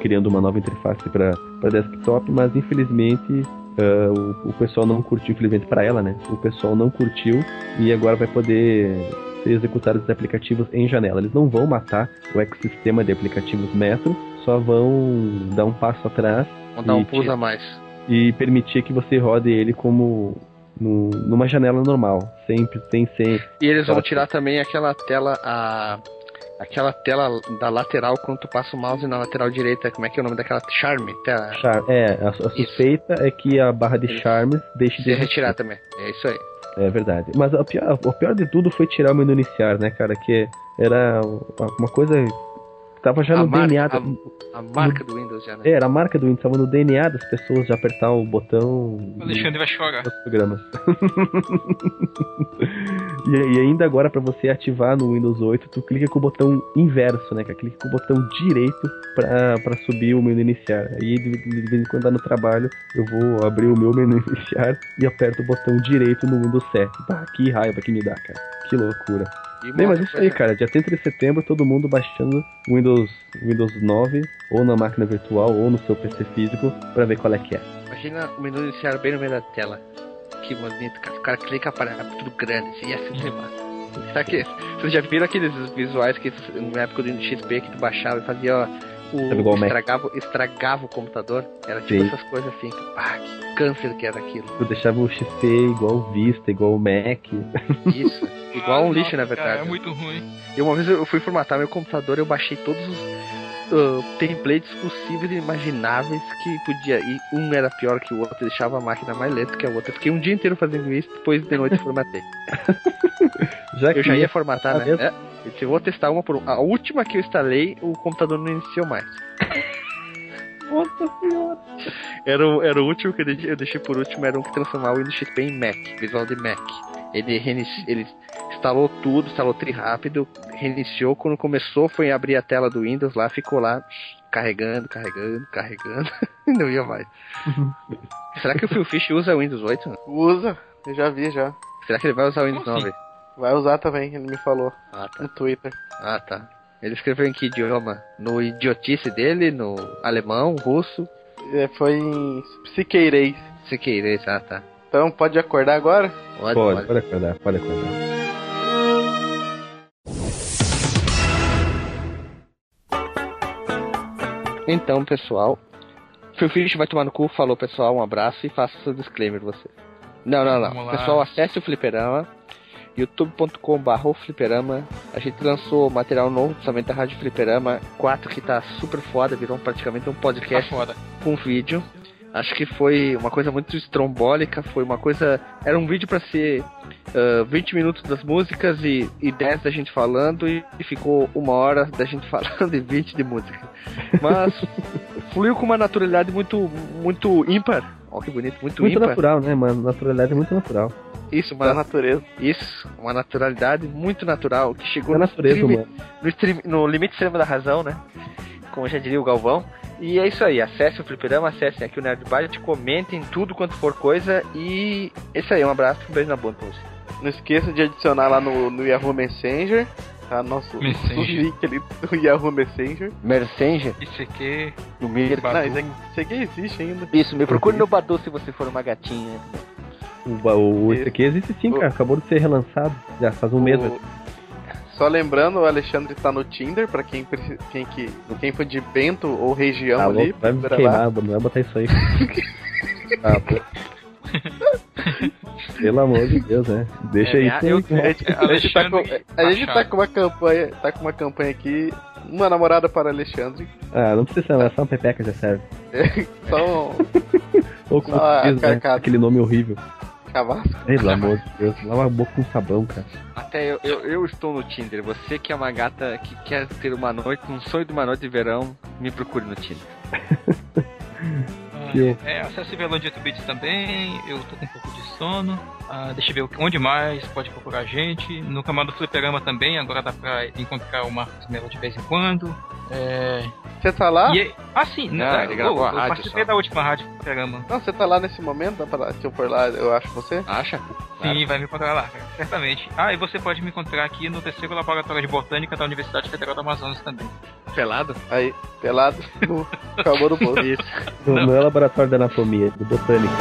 criando uma nova interface para desktop, mas infelizmente Uh, o, o, pessoal não curtiu, infelizmente para ela, né? O pessoal não curtiu e agora vai poder ser executados os aplicativos em janela. Eles não vão matar o ecossistema de aplicativos Metro, só vão dar um passo atrás. Vão dar um pulo a mais. E permitir que você rode ele como no, numa janela normal, sempre, sem ser. E eles vão tirar também aquela tela, a aquela tela da lateral quando tu passa o mouse na lateral direita, como é que é o nome daquela charme? Tela... É, a, a suspeita é que a barra de charmes deixe de retirar também. É isso aí. É verdade. Mas o pior, o pior de tudo foi tirar o menu iniciar, né, cara? Que era uma coisa Tava já a no marca, DNA. A, a, marca do Windows já, né? É, era a marca do Windows, tava no DNA das pessoas de apertar o botão. O Alexandre vai chorar. Programas. <laughs> e, e, ainda agora, para você ativar no Windows 8, tu clica com o botão inverso, né? Que clica com o botão direito pra, pra subir o menu iniciar. Aí de, de vez em quando tá no trabalho, eu vou abrir o meu <laughs> menu iniciar e aperto o botão direito no Windows 7. Bah, que raiva que me dá, cara. Que loucura. Bem, mas isso aí, cara. Dia 30 de setembro, todo mundo baixando Windows, Windows 9, ou na máquina virtual, ou no seu PC físico, pra ver qual é que é. Imagina o menu iniciar bem no meio da tela. Que bonito, cara. O cara clica para tudo grande, assim, e assim demais. Será que vocês já viram aqueles visuais que na época do XP que tu baixava e fazia, ó, o, estragava, estragava o computador? Era tipo Sim. essas coisas assim, que, ah, que câncer que era aquilo. Tu deixava o XP igual o Vista, igual o Mac. Isso. Igual um lixo, na verdade. Cara, é muito ruim. E uma vez eu fui formatar meu computador, eu baixei todos os uh, templates possíveis e imagináveis que podia. E um era pior que o outro, deixava a máquina mais lenta que a outra. Fiquei um dia inteiro fazendo isso, depois de noite formatei. <laughs> já eu já ia formatar, né? É, eu vou testar uma por uma. A última que eu instalei, o computador não iniciou mais. Nossa senhora. Era, o, era o último que eu deixei, eu deixei por último, era um que transformava o Windows XP em Mac, visual de Mac. Ele, ele instalou tudo, instalou tri rápido, reiniciou. Quando começou, foi abrir a tela do Windows lá, ficou lá carregando, carregando, carregando. <laughs> não ia mais. Será que o Phil Fish usa o Windows 8? Usa, eu já vi já. Será que ele vai usar o Windows 9? Vai usar também, ele me falou. Ah, tá. No Twitter. Ah, tá. Ele escreveu em que idioma? No idiotice dele? No alemão? Russo? É, foi em psiqueirês. Psiqueirês, ah, tá. Então pode acordar agora? Pode, pode, pode acordar, pode acordar. Então, pessoal, Phil Fish vai tomar no cu, falou pessoal, um abraço e faça seu disclaimer você. Não, não, não. Pessoal, acesse o Fliperama, youtube.com.br fliperama. A gente lançou material novo, somente da Rádio Fliperama 4, que tá super foda, virou praticamente um podcast tá com vídeo. Acho que foi uma coisa muito estrombólica, foi uma coisa. Era um vídeo para ser uh, 20 minutos das músicas e, e 10 da gente falando, e, e ficou uma hora da gente <laughs> falando e 20 de música. Mas <laughs> fluiu com uma naturalidade muito, muito ímpar. Ó, que bonito, muito, muito ímpar. natural, né, mano? Naturalidade muito natural. Isso, uma da natureza. Isso, uma naturalidade muito natural que chegou da no, natureza, stream, mano. no, stream, no limite extremo da razão, né? Como já diria o Galvão. E é isso aí, acesse o Fliperama, acessem aqui o Nerd Byte, comentem tudo quanto for coisa e é isso aí, um abraço, um beijo na bunda pra você. Não esqueça de adicionar lá no, no Yahoo Messenger, tá? Nosso, Messenger. <laughs> nosso link ali do Yahoo Messenger. Messenger? Isso aqui. No Mir... Não, isso aqui, isso aqui existe ainda. Isso, me procure no Badu se você for uma gatinha. O, o, esse aqui existe sim, cara. Acabou de ser relançado. Já faz um mês. Só lembrando, o Alexandre tá no Tinder, pra quem, quem, que, quem for de Bento ou região ah, ali. Vai me queimar, não vai botar isso aí. <laughs> ah, pô. <laughs> Pelo amor de Deus, né? Deixa é, isso aí. Eu, a, gente, a, gente tá com, a gente tá com uma campanha, tá com uma campanha aqui, uma namorada para Alexandre. Ah, não precisa ser, só uma pepeca já serve. <laughs> só um... Ou como diz, né? aquele nome horrível. Cavasco. Pelo amor de Deus, lava a boca com sabão, cara. Até eu, eu, eu, estou no Tinder. Você que é uma gata que quer ter uma noite, um sonho de uma noite de verão, me procure no Tinder. <laughs> ah, é, acesse Velondito Beats também. Eu tô com um pouco de sono. Ah, deixa eu ver onde mais pode procurar a gente. No canal do Fliperama também. Agora dá pra encontrar o Marcos Melo de vez em quando. É... Você tá lá? E, Ah, sim. Não, Não, ele gravou eu, a eu rádio participei só. da última rádio programa. Não, você tá lá nesse momento? Dá pra, se eu for lá, eu acho você? Acha? Sim, vai me encontrar lá, cara, certamente. Ah, e você pode me encontrar aqui no terceiro laboratório de botânica da Universidade Federal do Amazonas também. Pelado? Aí, pelado, no calor do <laughs> bolso. Isso. No, no laboratório da anatomia, de botânica.